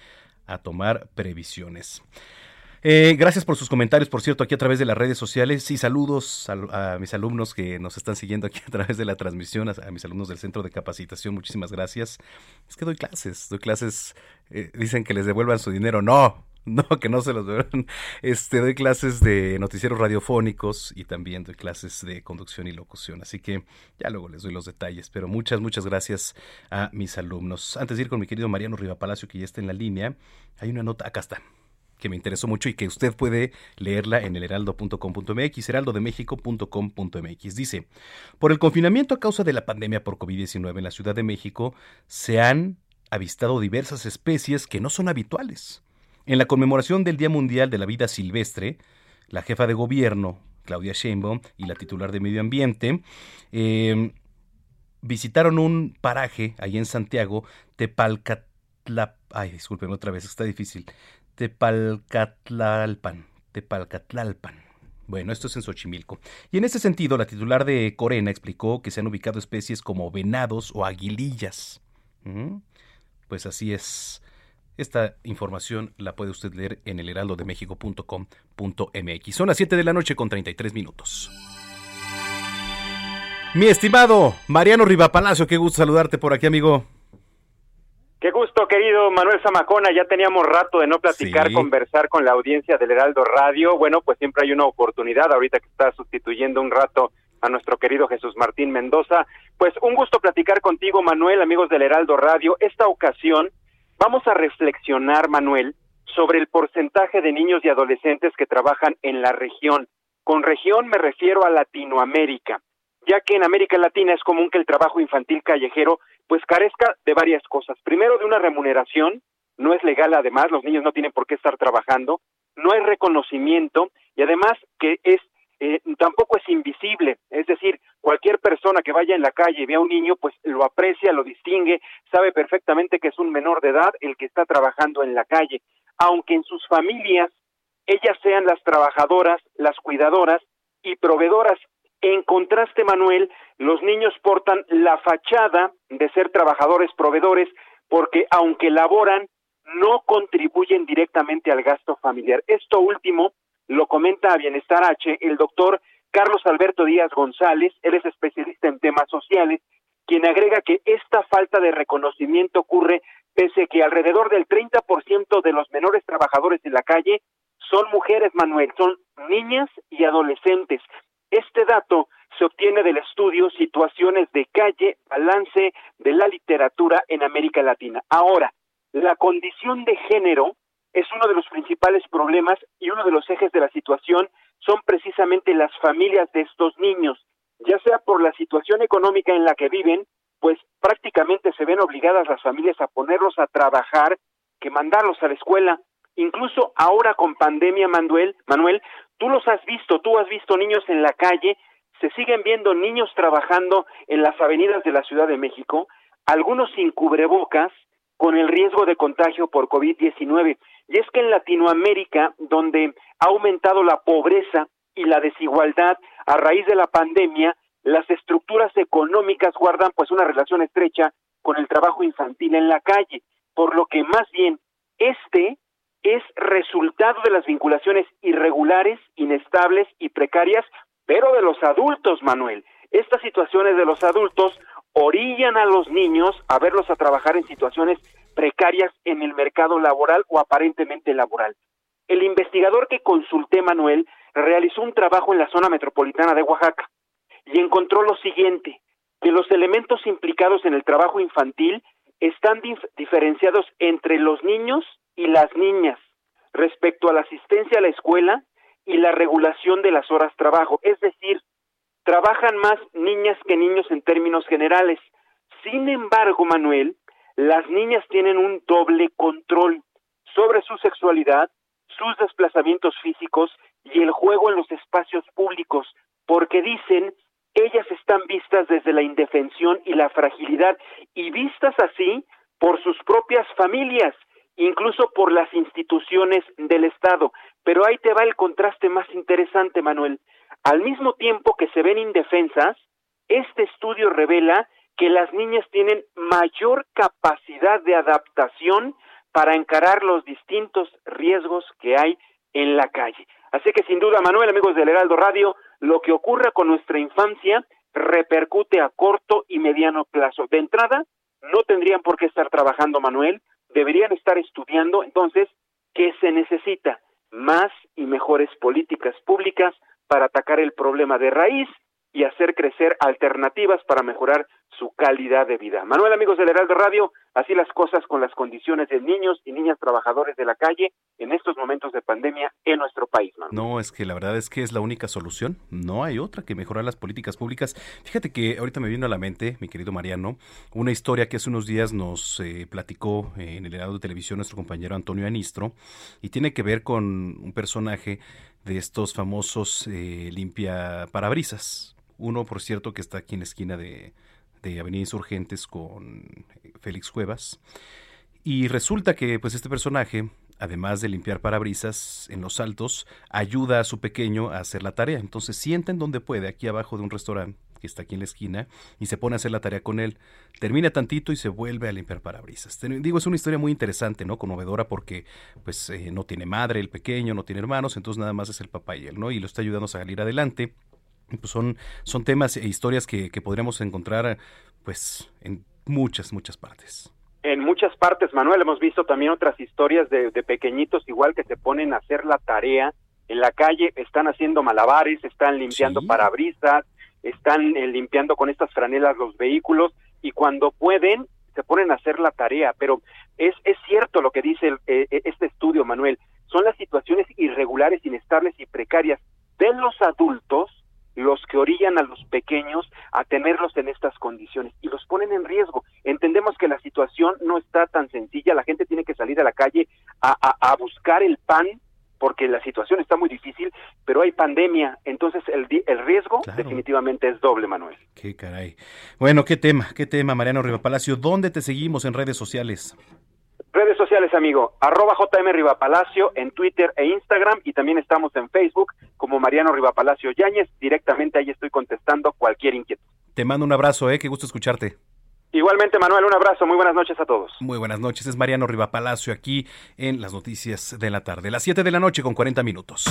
a tomar previsiones. Eh, gracias por sus comentarios, por cierto, aquí a través de las redes sociales y saludos a, mis alumnos que nos están siguiendo aquí a través de la transmisión, a, mis alumnos del Centro de Capacitación, muchísimas gracias. Es que doy clases, doy clases, eh, dicen que les devuelvan su dinero, no, no, que no se los devuelvan. Este, doy clases de noticieros radiofónicos y también doy clases de conducción y locución. Así que ya luego les doy los detalles. Pero muchas, muchas gracias a mis alumnos. Antes de ir con mi querido Mariano Riva Palacio, que ya está en la línea, hay una nota, acá está que me interesó mucho y que usted puede leerla en el heraldo.com.mx, heraldodemexico.com.mx. Dice, por el confinamiento a causa de la pandemia por COVID-19 en la Ciudad de México, se han avistado diversas especies que no son habituales. En la conmemoración del Día Mundial de la Vida Silvestre, la jefa de gobierno, Claudia Sheinbaum, y la titular de Medio Ambiente, em, visitaron un paraje ahí en Santiago, Tepalcatla... Ay, discúlpeme otra vez, está difícil. Tepalcatlalpan. Tepalcatlalpan. Bueno, esto es en Xochimilco. Y en ese sentido, la titular de Corena explicó que se han ubicado especies como venados o aguilillas. Pues así es. Esta información la puede usted leer en el heraldodemexico.com.mx. Son las 7 de la noche con 33 minutos. Mi estimado Mariano Rivapalacio, qué gusto saludarte por aquí, amigo. Qué gusto, querido Manuel Zamacona. Ya teníamos rato de no platicar, conversar con la audiencia del Heraldo Radio. Bueno, pues siempre hay una oportunidad ahorita que está sustituyendo un rato a nuestro querido Jesús Martín Mendoza. Pues un gusto platicar contigo, Manuel, amigos del Heraldo Radio. Esta ocasión vamos a reflexionar, Manuel, sobre el porcentaje de niños y adolescentes que trabajan en la región. Con región me refiero a Latinoamérica, ya que en América Latina es común que el trabajo infantil callejero pues carezca de varias cosas. Primero, de una remuneración, no es legal además, los niños no tienen por qué estar trabajando, no hay reconocimiento y además que es eh, tampoco es invisible, es decir, cualquier persona que vaya en la calle y vea a un niño, pues lo aprecia, lo distingue, sabe perfectamente que es un menor de edad el que está trabajando en la calle, aunque en sus familias ellas sean las trabajadoras, las cuidadoras y proveedoras en contraste, Manuel, los niños portan la fachada de ser trabajadores proveedores porque aunque laboran, no contribuyen directamente al gasto familiar. Esto último lo comenta a Bienestar H el doctor Carlos Alberto Díaz González, él es especialista en temas sociales, quien agrega que esta falta de reconocimiento ocurre pese a que alrededor del 30% de los menores trabajadores en la calle son mujeres, Manuel, son niñas y adolescentes. Este dato se obtiene del estudio Situaciones de calle, balance de la literatura en América Latina. Ahora, la condición de género es uno de los principales problemas y uno de los ejes de la situación son precisamente las familias de estos niños, ya sea por la situación económica en la que viven, pues prácticamente se ven obligadas las familias a ponerlos a trabajar que mandarlos a la escuela. Incluso ahora con pandemia, Manuel, Manuel, Tú los has visto, tú has visto niños en la calle, se siguen viendo niños trabajando en las avenidas de la Ciudad de México, algunos sin cubrebocas, con el riesgo de contagio por COVID-19. Y es que en Latinoamérica, donde ha aumentado la pobreza y la desigualdad a raíz de la pandemia, las estructuras económicas guardan pues una relación estrecha con el trabajo infantil en la calle, por lo que más bien este es resultado de las vinculaciones irregulares, inestables y precarias, pero de los adultos, Manuel. Estas situaciones de los adultos orillan a los niños a verlos a trabajar en situaciones precarias en el mercado laboral o aparentemente laboral. El investigador que consulté, Manuel, realizó un trabajo en la zona metropolitana de Oaxaca y encontró lo siguiente, que los elementos implicados en el trabajo infantil están diferenciados entre los niños y las niñas respecto a la asistencia a la escuela y la regulación de las horas trabajo, es decir, trabajan más niñas que niños en términos generales. Sin embargo, Manuel, las niñas tienen un doble control sobre su sexualidad, sus desplazamientos físicos y el juego en los espacios públicos, porque dicen ellas están vistas desde la indefensión y la fragilidad y vistas así por sus propias familias, incluso por las instituciones del Estado. Pero ahí te va el contraste más interesante, Manuel. Al mismo tiempo que se ven indefensas, este estudio revela que las niñas tienen mayor capacidad de adaptación para encarar los distintos riesgos que hay en la calle. Así que sin duda, Manuel, amigos del Heraldo Radio, lo que ocurra con nuestra infancia repercute a corto y mediano plazo. De entrada, no tendrían por qué estar trabajando, Manuel, deberían estar estudiando. Entonces, ¿qué se necesita? Más y mejores políticas públicas para atacar el problema de raíz y hacer crecer alternativas para mejorar su calidad de vida. Manuel, amigos del Heraldo Radio, así las cosas con las condiciones de niños y niñas trabajadores de la calle en estos momentos de pandemia en nuestro país. No, es que la verdad es que es la única solución. No hay otra que mejorar las políticas públicas. Fíjate que ahorita me vino a la mente, mi querido Mariano, una historia que hace unos días nos eh, platicó en el Heraldo de Televisión nuestro compañero Antonio Anistro y tiene que ver con un personaje de estos famosos eh, limpia parabrisas uno, por cierto, que está aquí en la esquina de, de Avenida Insurgentes con Félix Cuevas. Y resulta que pues este personaje, además de limpiar parabrisas en los altos, ayuda a su pequeño a hacer la tarea. Entonces sienta en donde puede, aquí abajo de un restaurante que está aquí en la esquina, y se pone a hacer la tarea con él. Termina tantito y se vuelve a limpiar parabrisas. Digo, es una historia muy interesante, ¿no? Conmovedora porque pues eh, no tiene madre el pequeño, no tiene hermanos, entonces nada más es el papá y él, ¿no? Y lo está ayudando a salir adelante. Pues son, son temas e historias que, que podríamos encontrar pues en muchas, muchas partes. En muchas partes, Manuel, hemos visto también otras historias de, pequeñitos igual que se ponen a hacer la tarea en la calle, están haciendo malabares, están limpiando parabrisas, están eh, limpiando con estas franelas los vehículos y cuando pueden se ponen a hacer la tarea, pero es, es cierto lo que dice eh, eh, este estudio, Manuel, son las situaciones irregulares, inestables y precarias de los adultos los que orillan a los pequeños a tenerlos en estas condiciones y los ponen en riesgo. Entendemos que la situación no está tan sencilla, la gente tiene que salir a la calle a, a, buscar el pan porque la situación está muy difícil, pero hay pandemia, entonces el, el riesgo definitivamente es doble, Manuel. Qué caray. Bueno, qué tema, qué tema, Mariano Palacio. ¿Dónde te seguimos en redes sociales? Redes sociales, amigo, arroba JM Rivapalacio en Twitter e Instagram y también estamos en Facebook como Mariano Rivapalacio Yáñez. Directamente ahí estoy contestando cualquier inquietud. Te mando un abrazo, eh, qué gusto escucharte. Igualmente, Manuel, un abrazo. Muy buenas noches a todos. Muy buenas noches. Es Mariano Rivapalacio aquí en las noticias de la tarde. Las 7 de la noche con 40 minutos.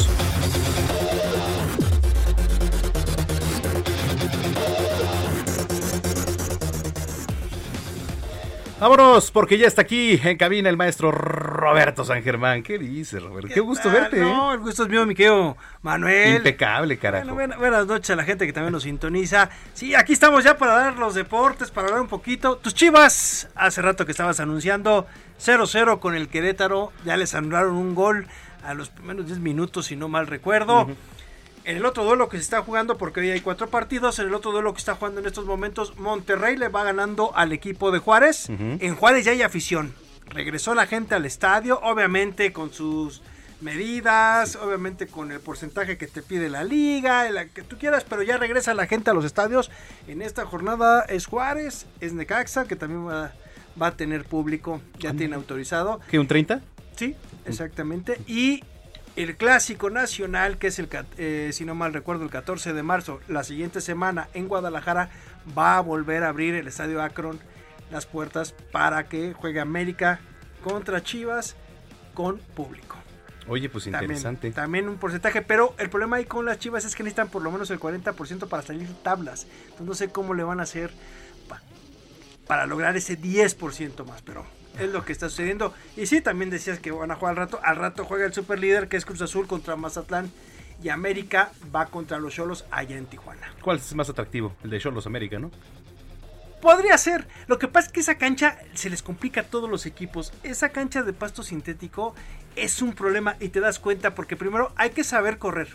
Vámonos, porque ya está aquí en cabina el maestro Roberto San Germán. ¿Qué dices, Roberto? Qué, gusto verte. No, el gusto es mío, mi querido Manuel. Impecable, carajo. buenas noches a la gente que también nos sintoniza. Sí, aquí estamos ya para dar los deportes, para hablar un poquito. Tus chivas, hace rato que estabas anunciando 0-0 con el Querétaro. Ya les anularon un gol a los primeros 10 minutos, si no mal recuerdo. En el otro duelo que se está jugando, porque hoy hay cuatro partidos, en el otro duelo que está jugando en estos momentos, Monterrey le va ganando al equipo de Juárez. En Juárez ya hay afición. Regresó la gente al estadio, obviamente con sus medidas, obviamente con el porcentaje que te pide la liga, la que tú quieras, pero ya regresa la gente a los estadios. En esta jornada es Juárez, es Necaxa, que también va, va a tener público, ya tiene autorizado. ¿Qué, un 30? Sí, exactamente. Y el clásico nacional, que es el, eh, si no mal recuerdo, el 14 de marzo, la siguiente semana en Guadalajara, va a volver a abrir el estadio Akron las puertas para que juegue América contra Chivas con público. Oye, pues interesante. También, un porcentaje, pero el problema ahí con las Chivas es que necesitan por lo menos el 40% para salir tablas. Entonces no sé cómo le van a hacer para lograr ese 10% más, pero es lo que está sucediendo. Y sí, también decías que van a jugar al rato. Al rato juega el super líder que es Cruz Azul contra Mazatlán. Y América va contra los Cholos allá en Tijuana. ¿Cuál es más atractivo? El de Cholos América, ¿no? Podría ser. Lo que pasa es que esa cancha se les complica a todos los equipos. Esa cancha de pasto sintético es un problema y te das cuenta porque primero hay que saber correr.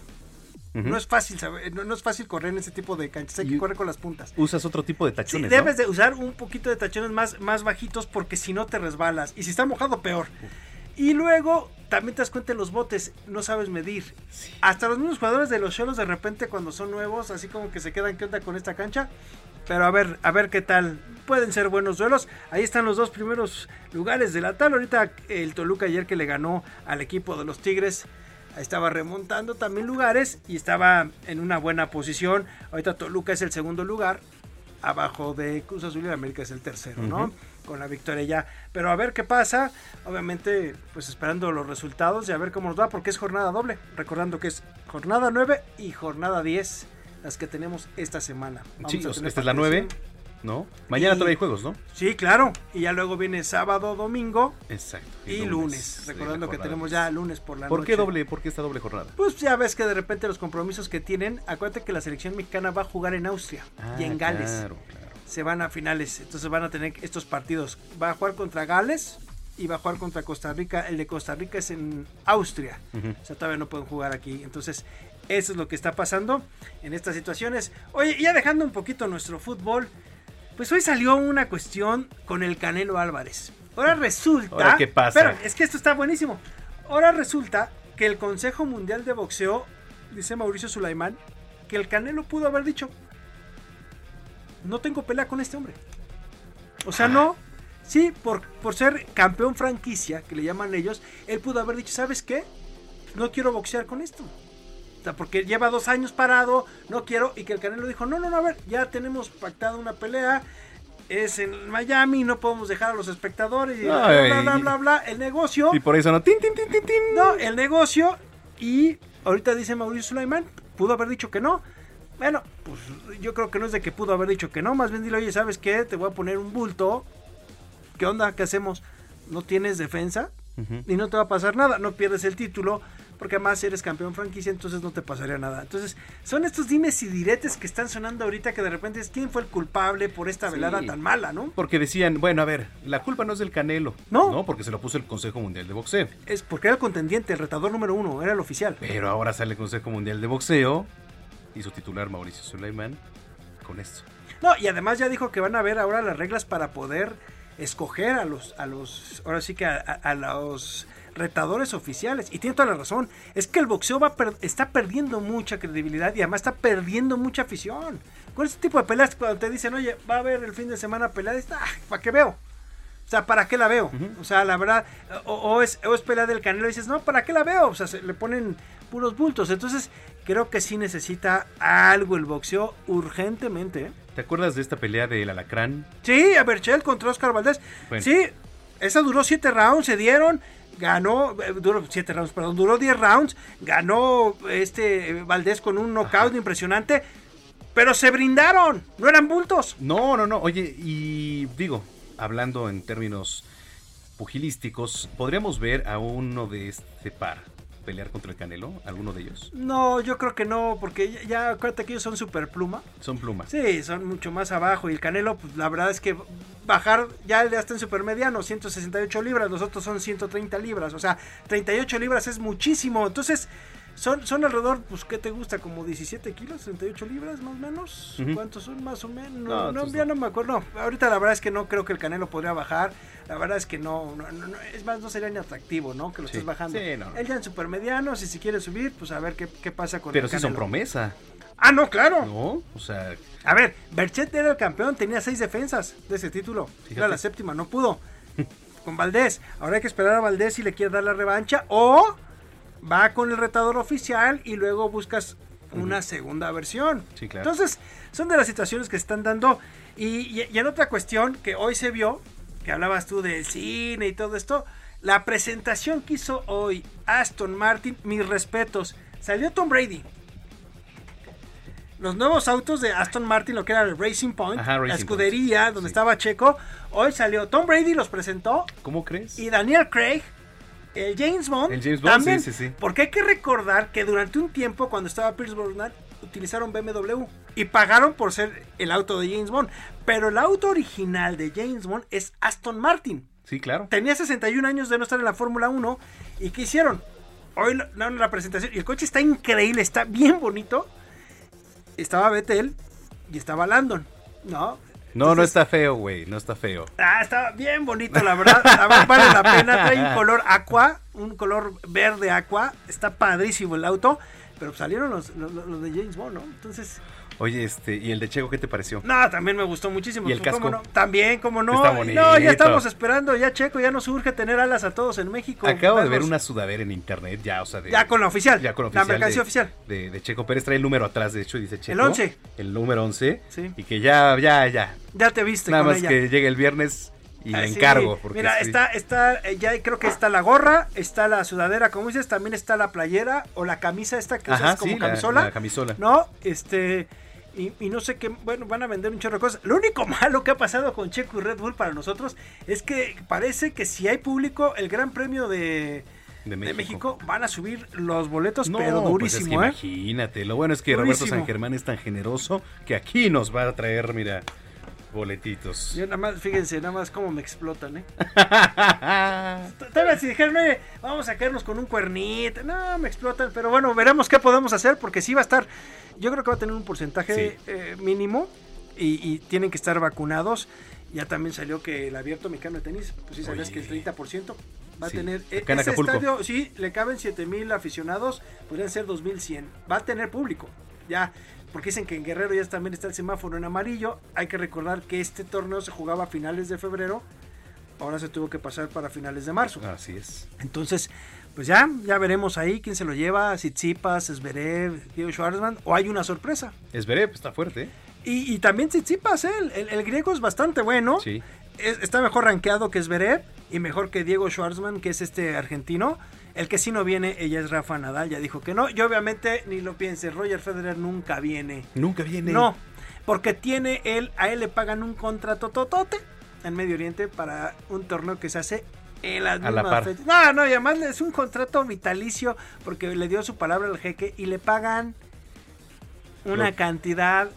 No es fácil saber, no, es fácil correr en ese tipo de canchas, hay que correr con las puntas. Usas otro tipo de tachones. debes de usar un poquito de tachones más, más bajitos porque si no te resbalas. Y si está mojado, peor. Y luego también te das cuenta en los botes, no sabes medir. Hasta los mismos jugadores de los cholos de repente cuando son nuevos, así como que se quedan qué onda con esta cancha. Pero a ver, a ver qué tal. Pueden ser buenos duelos. Ahí están los dos primeros lugares de la tal. Ahorita el Toluca ayer que le ganó al equipo de los Tigres estaba remontando también lugares y estaba en una buena posición. Ahorita Toluca es el segundo lugar, abajo de Cruz Azul y América es el tercero, ¿no? Con la victoria ya. Pero a ver qué pasa. Obviamente, pues esperando los resultados y a ver cómo nos va, porque es jornada doble. Recordando que es jornada 9 y jornada 10 las que tenemos esta semana. sí, esta es la 9. ¿No? Mañana todavía hay juegos, ¿no? Sí, claro. Y ya luego viene sábado, domingo. Exacto. Y, lunes. Recordando que tenemos ya lunes por la ¿Por noche. qué doble? ¿Por qué esta doble jornada? Pues ya ves que de repente los compromisos que tienen. Acuérdate que la selección mexicana va a jugar en Austria y en ah, Gales. Claro, claro. Se van a finales. Entonces van a tener estos partidos. Va a jugar contra Gales y va a jugar contra Costa Rica. El de Costa Rica es en Austria. O sea, todavía no pueden jugar aquí. Entonces, eso es lo que está pasando en estas situaciones. Oye, ya dejando un poquito nuestro fútbol. Pues hoy salió una cuestión con el Canelo Álvarez. Ahora resulta. ¿Qué pasa? Pero es que esto está buenísimo. Ahora resulta que el Consejo Mundial de Boxeo, dice Mauricio Sulaimán, que el Canelo pudo haber dicho: No tengo pelea con este hombre. O sea, no. Sí, por, por ser campeón franquicia, que le llaman ellos, él pudo haber dicho: ¿Sabes qué? No quiero boxear con esto porque lleva dos años parado, no quiero, y que el Canelo dijo, no, no, no, a ver, ya tenemos pactado una pelea, es en Miami, no podemos dejar a los espectadores, y bla, bla, bla, bla, el negocio. Y por eso no, tin, tin, tin, tin, tin. No, el negocio, y ahorita dice Mauricio Sulaimán, pudo haber dicho que no. Bueno, pues yo creo que no es de que pudo haber dicho que no, más bien dile, oye, ¿sabes qué? Te voy a poner un bulto. ¿Qué onda? ¿Qué hacemos? ¿No tienes defensa? Y no te va a pasar nada, no pierdes el título porque además eres campeón franquicia, entonces no te pasaría nada. Entonces, son estos dimes y diretes que están sonando ahorita que de repente es quién fue el culpable por esta velada tan mala, ¿no? Porque decían, bueno, a ver, la culpa no es del Canelo, ¿no? No, porque se lo puso el Consejo Mundial de Boxeo. Es porque era el contendiente, el retador número uno, era el oficial. Pero ahora sale el Consejo Mundial de Boxeo y su titular Mauricio Suleiman con esto. No, y además ya dijo que van a ver ahora las reglas para poder escoger a los, a los, ahora sí que a los retadores oficiales. Y tiene toda la razón. Es que el boxeo va está perdiendo mucha credibilidad y además está perdiendo mucha afición. Con este tipo de peleas, cuando te dicen, oye, va a haber el fin de semana pelea, ah, ¿para qué veo? O sea, ¿para qué la veo? O sea, la verdad, o, es, o es pelea del Canelo y dices, no, ¿para qué la veo? O sea, se le ponen puros bultos. Entonces, creo que sí necesita algo el boxeo urgentemente. ¿eh? ¿Te acuerdas de esta pelea del alacrán? Sí, a Berchel contra Oscar Valdés. Sí, esa duró siete rounds, se dieron ganó, eh, duró 7 rounds, perdón, duró 10 rounds, ganó este eh, Valdés con un knockout impresionante, pero se brindaron, no eran bultos. No, no, no, oye, y digo, hablando en términos pugilísticos, podríamos ver a uno de este par pelear contra el Canelo? ¿Alguno de ellos? No, yo creo que no, porque ya, ya acuérdate que ellos son super pluma. Son plumas. Sí, son mucho más abajo. Y el Canelo, pues la verdad es que bajar, ya está en super mediano, 168 libras, los otros son 130 libras. O sea, 38 libras es muchísimo. Entonces, son, son alrededor, pues, ¿qué te gusta? ¿Como 17 kilos? ¿38 libras más o menos? ¿Cuántos son más o menos? No, ya no me acuerdo. ahorita la verdad es que no creo que el Canelo podría bajar. La verdad es que no, no, es más, no sería ni atractivo, ¿no? Que lo estés bajando. Él ya en supermediano, si se quiere subir, pues a ver qué, qué pasa con Pero el sí son promesa. Ah, no, claro. No, o sea... A ver, Berchet era el campeón, tenía seis defensas de ese título. Era la séptima, no pudo. con Valdés. Ahora hay que esperar a Valdés si le quiere dar la revancha o va con el retador oficial y luego buscas una segunda versión. Sí, claro. Entonces, son de las situaciones que se están dando. Y, en otra cuestión que hoy se vio, que hablabas tú del cine y todo esto, La presentación que hizo hoy Aston Martin, mis respetos. Salió Tom Brady. Los nuevos autos de Aston Martin, lo que era el Racing Point, Ajá, la escudería donde estaba Checo. Hoy salió Tom Brady, los presentó. ¿Cómo crees? Y Daniel Craig, el James Bond. El James Bond, también, sí, sí, sí. Porque hay que recordar que durante un tiempo, cuando estaba Pierce Brosnan, utilizaron BMW y pagaron por ser el auto de James Bond. Pero el auto original de James Bond es Aston Martin. Sí, claro. Tenía 61 años de no estar en la Fórmula 1. ¿Y qué hicieron? Hoy la presentación. Y el coche está increíble, está bien bonito. Estaba Vettel y estaba Landon. ¿No? No, no está feo, güey. No está feo. Ah, está bien bonito, la verdad. La verdad vale la pena. Trae un color aqua, un color verde aqua. Está padrísimo el auto. Pero salieron los, los, los de James Bond, ¿no? Entonces, Oye, este, ¿y el de Checo qué te pareció? no, también me gustó muchísimo. ¿Y el Pues, ¿cómo casco? no? También, como no. Está No, bonito. ya estamos esperando. Ya Checo, ya nos urge tener alas a todos en México. Acabo de ver una sudadera en internet, ya, o sea, de, Ya con la oficial. ya con La oficial mercancía de- oficial. De, de Checo Pérez trae el número atrás, de hecho, dice Checo. 11. El número 11. Sí. Y que ya, ya, ya. Ya te viste Nada con más ella. que llegue el viernes y Ah, le sí. encargo. Porque Mira, sí. está, está, eh, ya creo que está la gorra, está la sudadera, como dices, también está la playera o la camisa esta que Ajá, usas como sí, la- camisola. la camisola. No, este, y, y no sé qué, bueno, van a vender un chorro de cosas. Lo único malo que ha pasado con Checo y Red Bull para nosotros es que parece que si hay público, el Gran Premio de, de de México. Van a subir los boletos, No, pero pues es que durísimo, ¿eh? imagínate. Lo bueno es que Roberto. San Germán es tan generoso que aquí nos va a traer, mira, boletitos. Yo nada más, fíjense, nada más cómo me explotan, ¿eh? Tal vez si dijeron, vamos a caernos con un cuernito. No, me explotan. Pero bueno, veremos qué podemos hacer porque sí va a estar. Yo creo que va a tener un porcentaje Sí. eh, mínimo y, y tienen que estar vacunados. Ya también salió que el abierto mexicano de tenis, pues sí sabías que el 30% va a Sí, tener. acá en ese Acapulco. estadio, sí, le caben 7000 aficionados, podrían ser 2100. Va a tener público. Ya. Porque dicen que en Guerrero ya también está el semáforo en amarillo. Hay que recordar que este torneo se jugaba a finales de febrero. Ahora se tuvo que pasar para finales de marzo. Así es. Entonces, pues ya, ya veremos ahí quién se lo lleva, Tsitsipas, Zverev, Diego Schwartzman, o hay una sorpresa. Esverep está fuerte. ¿eh? Y, y también Tsitsipas, ¿eh? el, el- el griego es bastante bueno. Sí. Es- está mejor rankeado que Zverev y mejor que Diego Schwartzman, que es este argentino. El que sí no viene, ella es Rafa Nadal, ya dijo que no. Y obviamente, ni lo piense, Roger Federer nunca viene. Nunca viene. No, porque tiene él, a él le pagan un contrato totote en Medio Oriente para un torneo que se hace en las A la mismas fechas. No, no, y además es un contrato vitalicio porque le dio su palabra al jeque y le pagan una cantidad.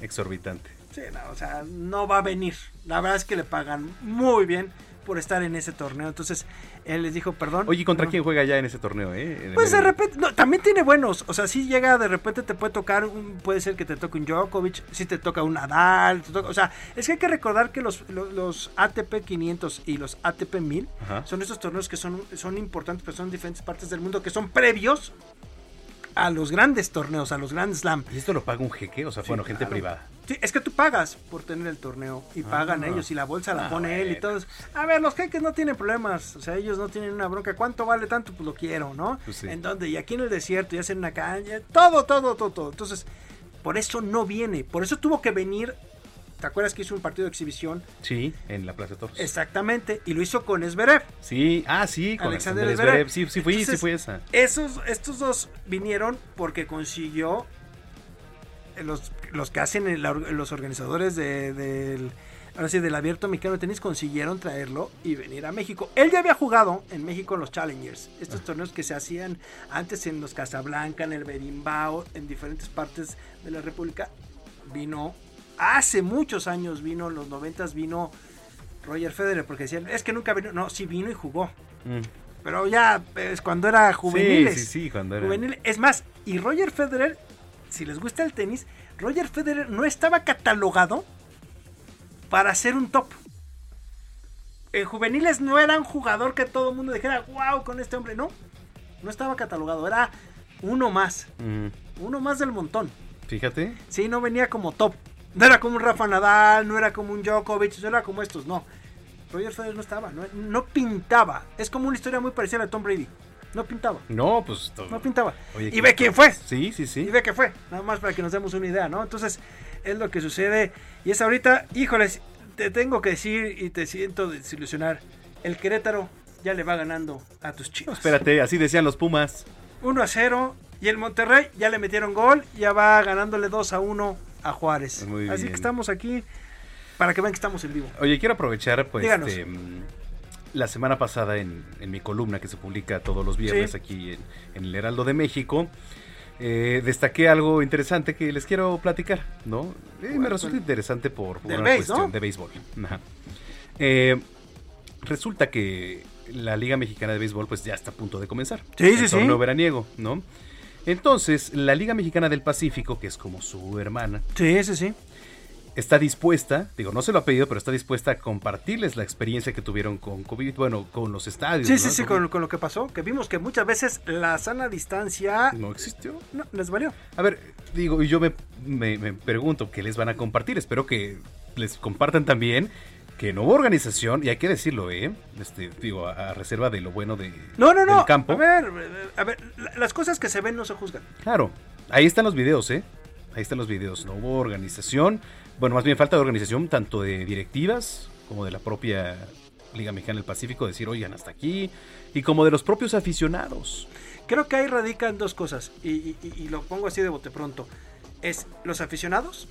Exorbitante. Sí, no, o sea, no va a venir. La verdad es que le pagan muy bien por estar en ese torneo. Entonces, él les dijo, perdón. Oye, ¿y ¿contra no. quién juega ya en ese torneo, eh? Pues de repente, no, también tiene buenos. O sea, si llega de repente te puede tocar, un- puede ser que te toque un Djokovic, si te toca un Nadal. te toca- o sea, es que hay que recordar que los, los, los ATP 500 y los ATP 1000 Ajá. son estos torneos que son, son importantes, pero son en diferentes partes del mundo, que son previos a los grandes torneos, a los Grand Slam. ¿Y esto lo paga un jeque? O sea, bueno, gente claro. privada. Sí, es que tú pagas por tener el torneo y pagan Ah. ellos y la bolsa la Ah, pone él y todo. A ver, los jeques no tienen problemas, o sea, ellos no tienen una bronca. ¿Cuánto vale tanto? Pues lo quiero, ¿no? Pues sí. En donde, y aquí en el desierto, y hacen una caña, todo, todo, todo, todo. Entonces, por eso no viene, por eso tuvo que venir. ¿Te acuerdas que hizo un partido de exhibición? Sí, en la Plaza de Toros. Exactamente, y lo hizo con Esberev. Sí, ah, sí, con Alexander Alexander. Zverev. Sí, sí fui, sí fui esa. Esos, estos dos vinieron porque consiguió los, los que hacen el- los organizadores de- del ahora sí, del abierto mexicano de tenis consiguieron traerlo y venir a México. Él ya había jugado en México en los Challengers, estos torneos que se hacían antes en los Casablanca, en el Berimbao, en diferentes partes de la República. Vino hace muchos años, vino en los noventas, vino Roger Federer, porque decían, es que nunca vino, no, sí vino y jugó. Mm. Pero ya es cuando era. Sí, sí, sí, cuando era. Juvenil. Es más, y Roger Federer, si les gusta el tenis, Roger Federer no estaba catalogado para ser un top. En juveniles no era un jugador que todo el mundo dijera, wow, con este hombre. No, no estaba catalogado, era uno más. Mm, Uno más del montón. Fíjate. Sí, no venía como top. No era como un Rafa Nadal, no era como un Djokovic, no era como estos, no. Roger Federer no estaba, no, no pintaba. Es como una historia muy parecida a la de Tom Brady. No pintaba. No, pues. No pintaba. Oye, y ve quién fue. Sí, sí, sí. Y ve que fue. Nada más para que nos demos una idea, ¿no? Entonces, es lo que sucede. Y es ahorita, híjoles, te tengo que decir y te siento desilusionar. El Querétaro ya le va ganando a tus chicos. espérate, así decían los Pumas. 1 a 0 y el Monterrey ya le metieron gol, ya va ganándole 2 a 1 a Juárez. Así que estamos aquí para que vean que estamos en vivo. Oye, quiero aprovechar pues este, mm, la semana pasada en, mi columna que se publica todos los viernes aquí en, el Heraldo de México. Eh, destaqué algo interesante que les quiero platicar, ¿no? Eh, me resulta interesante por, una cuestión de béisbol. Eh, resulta que la Liga Mexicana de Béisbol pues ya está a punto de comenzar. Sí, el sí, torneo veraniego, ¿no? Entonces, la Liga Mexicana del Pacífico, que es como su hermana. Sí, sí, sí. Está dispuesta, digo, no se lo ha pedido, pero está dispuesta a compartirles la experiencia que tuvieron con COVID, bueno, con los estadios. Sí, sí, sí, con, lo que pasó, que vimos que muchas veces la sana distancia... No existió. No, les valió. A ver, digo, y yo me, me, me pregunto, ¿qué les van a compartir? Espero que les compartan también que no hubo organización, y hay que decirlo, ¿eh? Este, digo, a, reserva de lo bueno de, no, no, no. campo. A ver, a ver, las cosas que se ven no se juzgan. Claro, ahí están los videos, ¿eh? Ahí están los videos. No hubo organización, bueno, más bien falta de organización tanto de directivas como de la propia Liga Mexicana del Pacífico, decir, oigan, hasta aquí, y como de los propios aficionados. Creo que ahí radican dos cosas, y, y lo pongo así de bote pronto. Es los aficionados,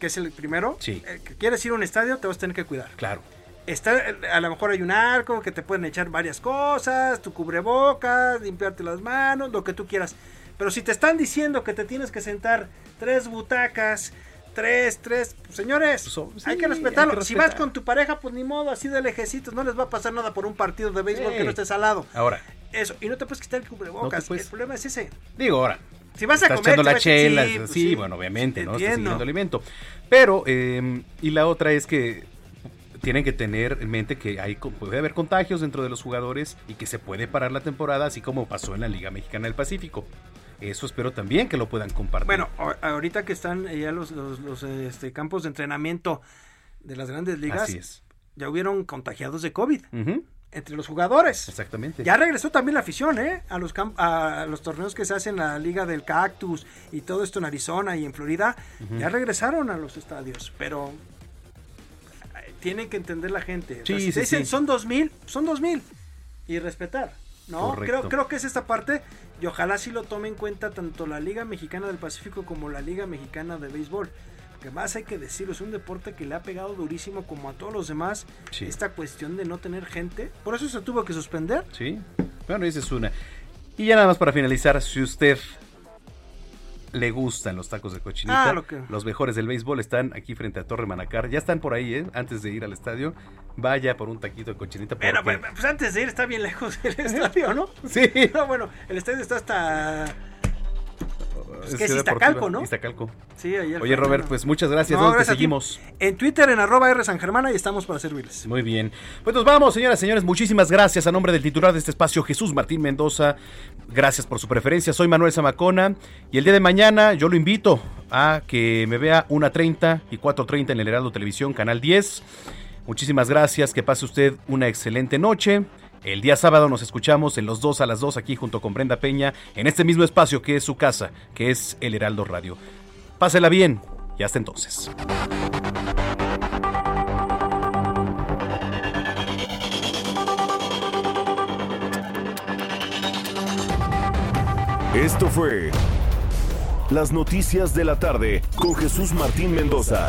que es el primero. Sí. Eh, que quieres ir a un estadio, te vas a tener que cuidar. Claro. Está, a lo mejor hay un arco que te pueden echar varias cosas, tu cubrebocas, limpiarte las manos, lo que tú quieras. Pero si te están diciendo que te tienes que sentar tres butacas, tres, tres, pues, señores, pues, hay, que respetarlo. Si vas con tu pareja, pues ni modo, así de lejecitos, no les va a pasar nada por un partido de béisbol que no estés al lado. Ahora. Eso, y no te puedes quitar el cubrebocas. el problema es ese. Digo, ahora, si vas a Estás comer, echando la chela, pues sí, bueno, obviamente, ¿no? Estás siguiendo alimento. Pero, eh, y la otra es que tienen que tener en mente que hay, puede haber contagios dentro de los jugadores y que se puede parar la temporada, así como pasó en la Liga Mexicana del Pacífico. Eso espero también que lo puedan compartir. Bueno, ahorita que están ya los, los, este, campos de entrenamiento de las grandes ligas, ya hubieron contagiados de COVID entre los jugadores. Exactamente. Ya regresó también la afición, ¿eh? A los, a los torneos que se hacen en la Liga del Cactus y todo esto en Arizona y en Florida. Ya regresaron a los estadios, pero eh, tienen que entender la gente. Sí, si sí, dicen sí. son dos mil, son dos mil. Y respetar, ¿no? Creo, creo que es esta parte y ojalá sí lo tome en cuenta tanto la Liga Mexicana del Pacífico como la Liga Mexicana de Béisbol que más hay que decirlo, es un deporte que le ha pegado durísimo como a todos los demás esta cuestión de no tener gente. Por eso se tuvo que suspender. Sí, bueno, esa es una. Y ya nada más para finalizar, si usted le gustan los tacos de cochinita, Ah, los mejores del béisbol están aquí frente a Torre Manacar. Ya están por ahí, ¿eh? Antes de ir al estadio, vaya por un taquito de cochinita. Pero porque- pues, pues antes de ir está bien lejos el estadio, ¿no? Sí. No, bueno, el estadio está hasta... Es que es Iztacalco, ¿no? Iztacalco. Sí, al Oye, Robert, pues muchas gracias. No, ¿Dónde gracias seguimos? En Twitter, en arroba R San Germana y estamos para servirles. Muy bien. Pues nos vamos, señoras y señores. Muchísimas gracias a nombre del titular de este espacio, Jesús Martín Mendoza. Gracias por su preferencia. Soy Manuel Zamacona. Y el día de mañana yo lo invito a que me vea 1.30 y 4.30 en el Heraldo Televisión, Canal 10. Muchísimas gracias. Que pase usted una excelente noche. El día sábado nos escuchamos en los 2 a las 2 aquí junto con Brenda Peña en este mismo espacio que es su casa, que es el Heraldo Radio. Pásela bien y hasta entonces. Esto fue Las Noticias de la Tarde con Jesús Martín Mendoza.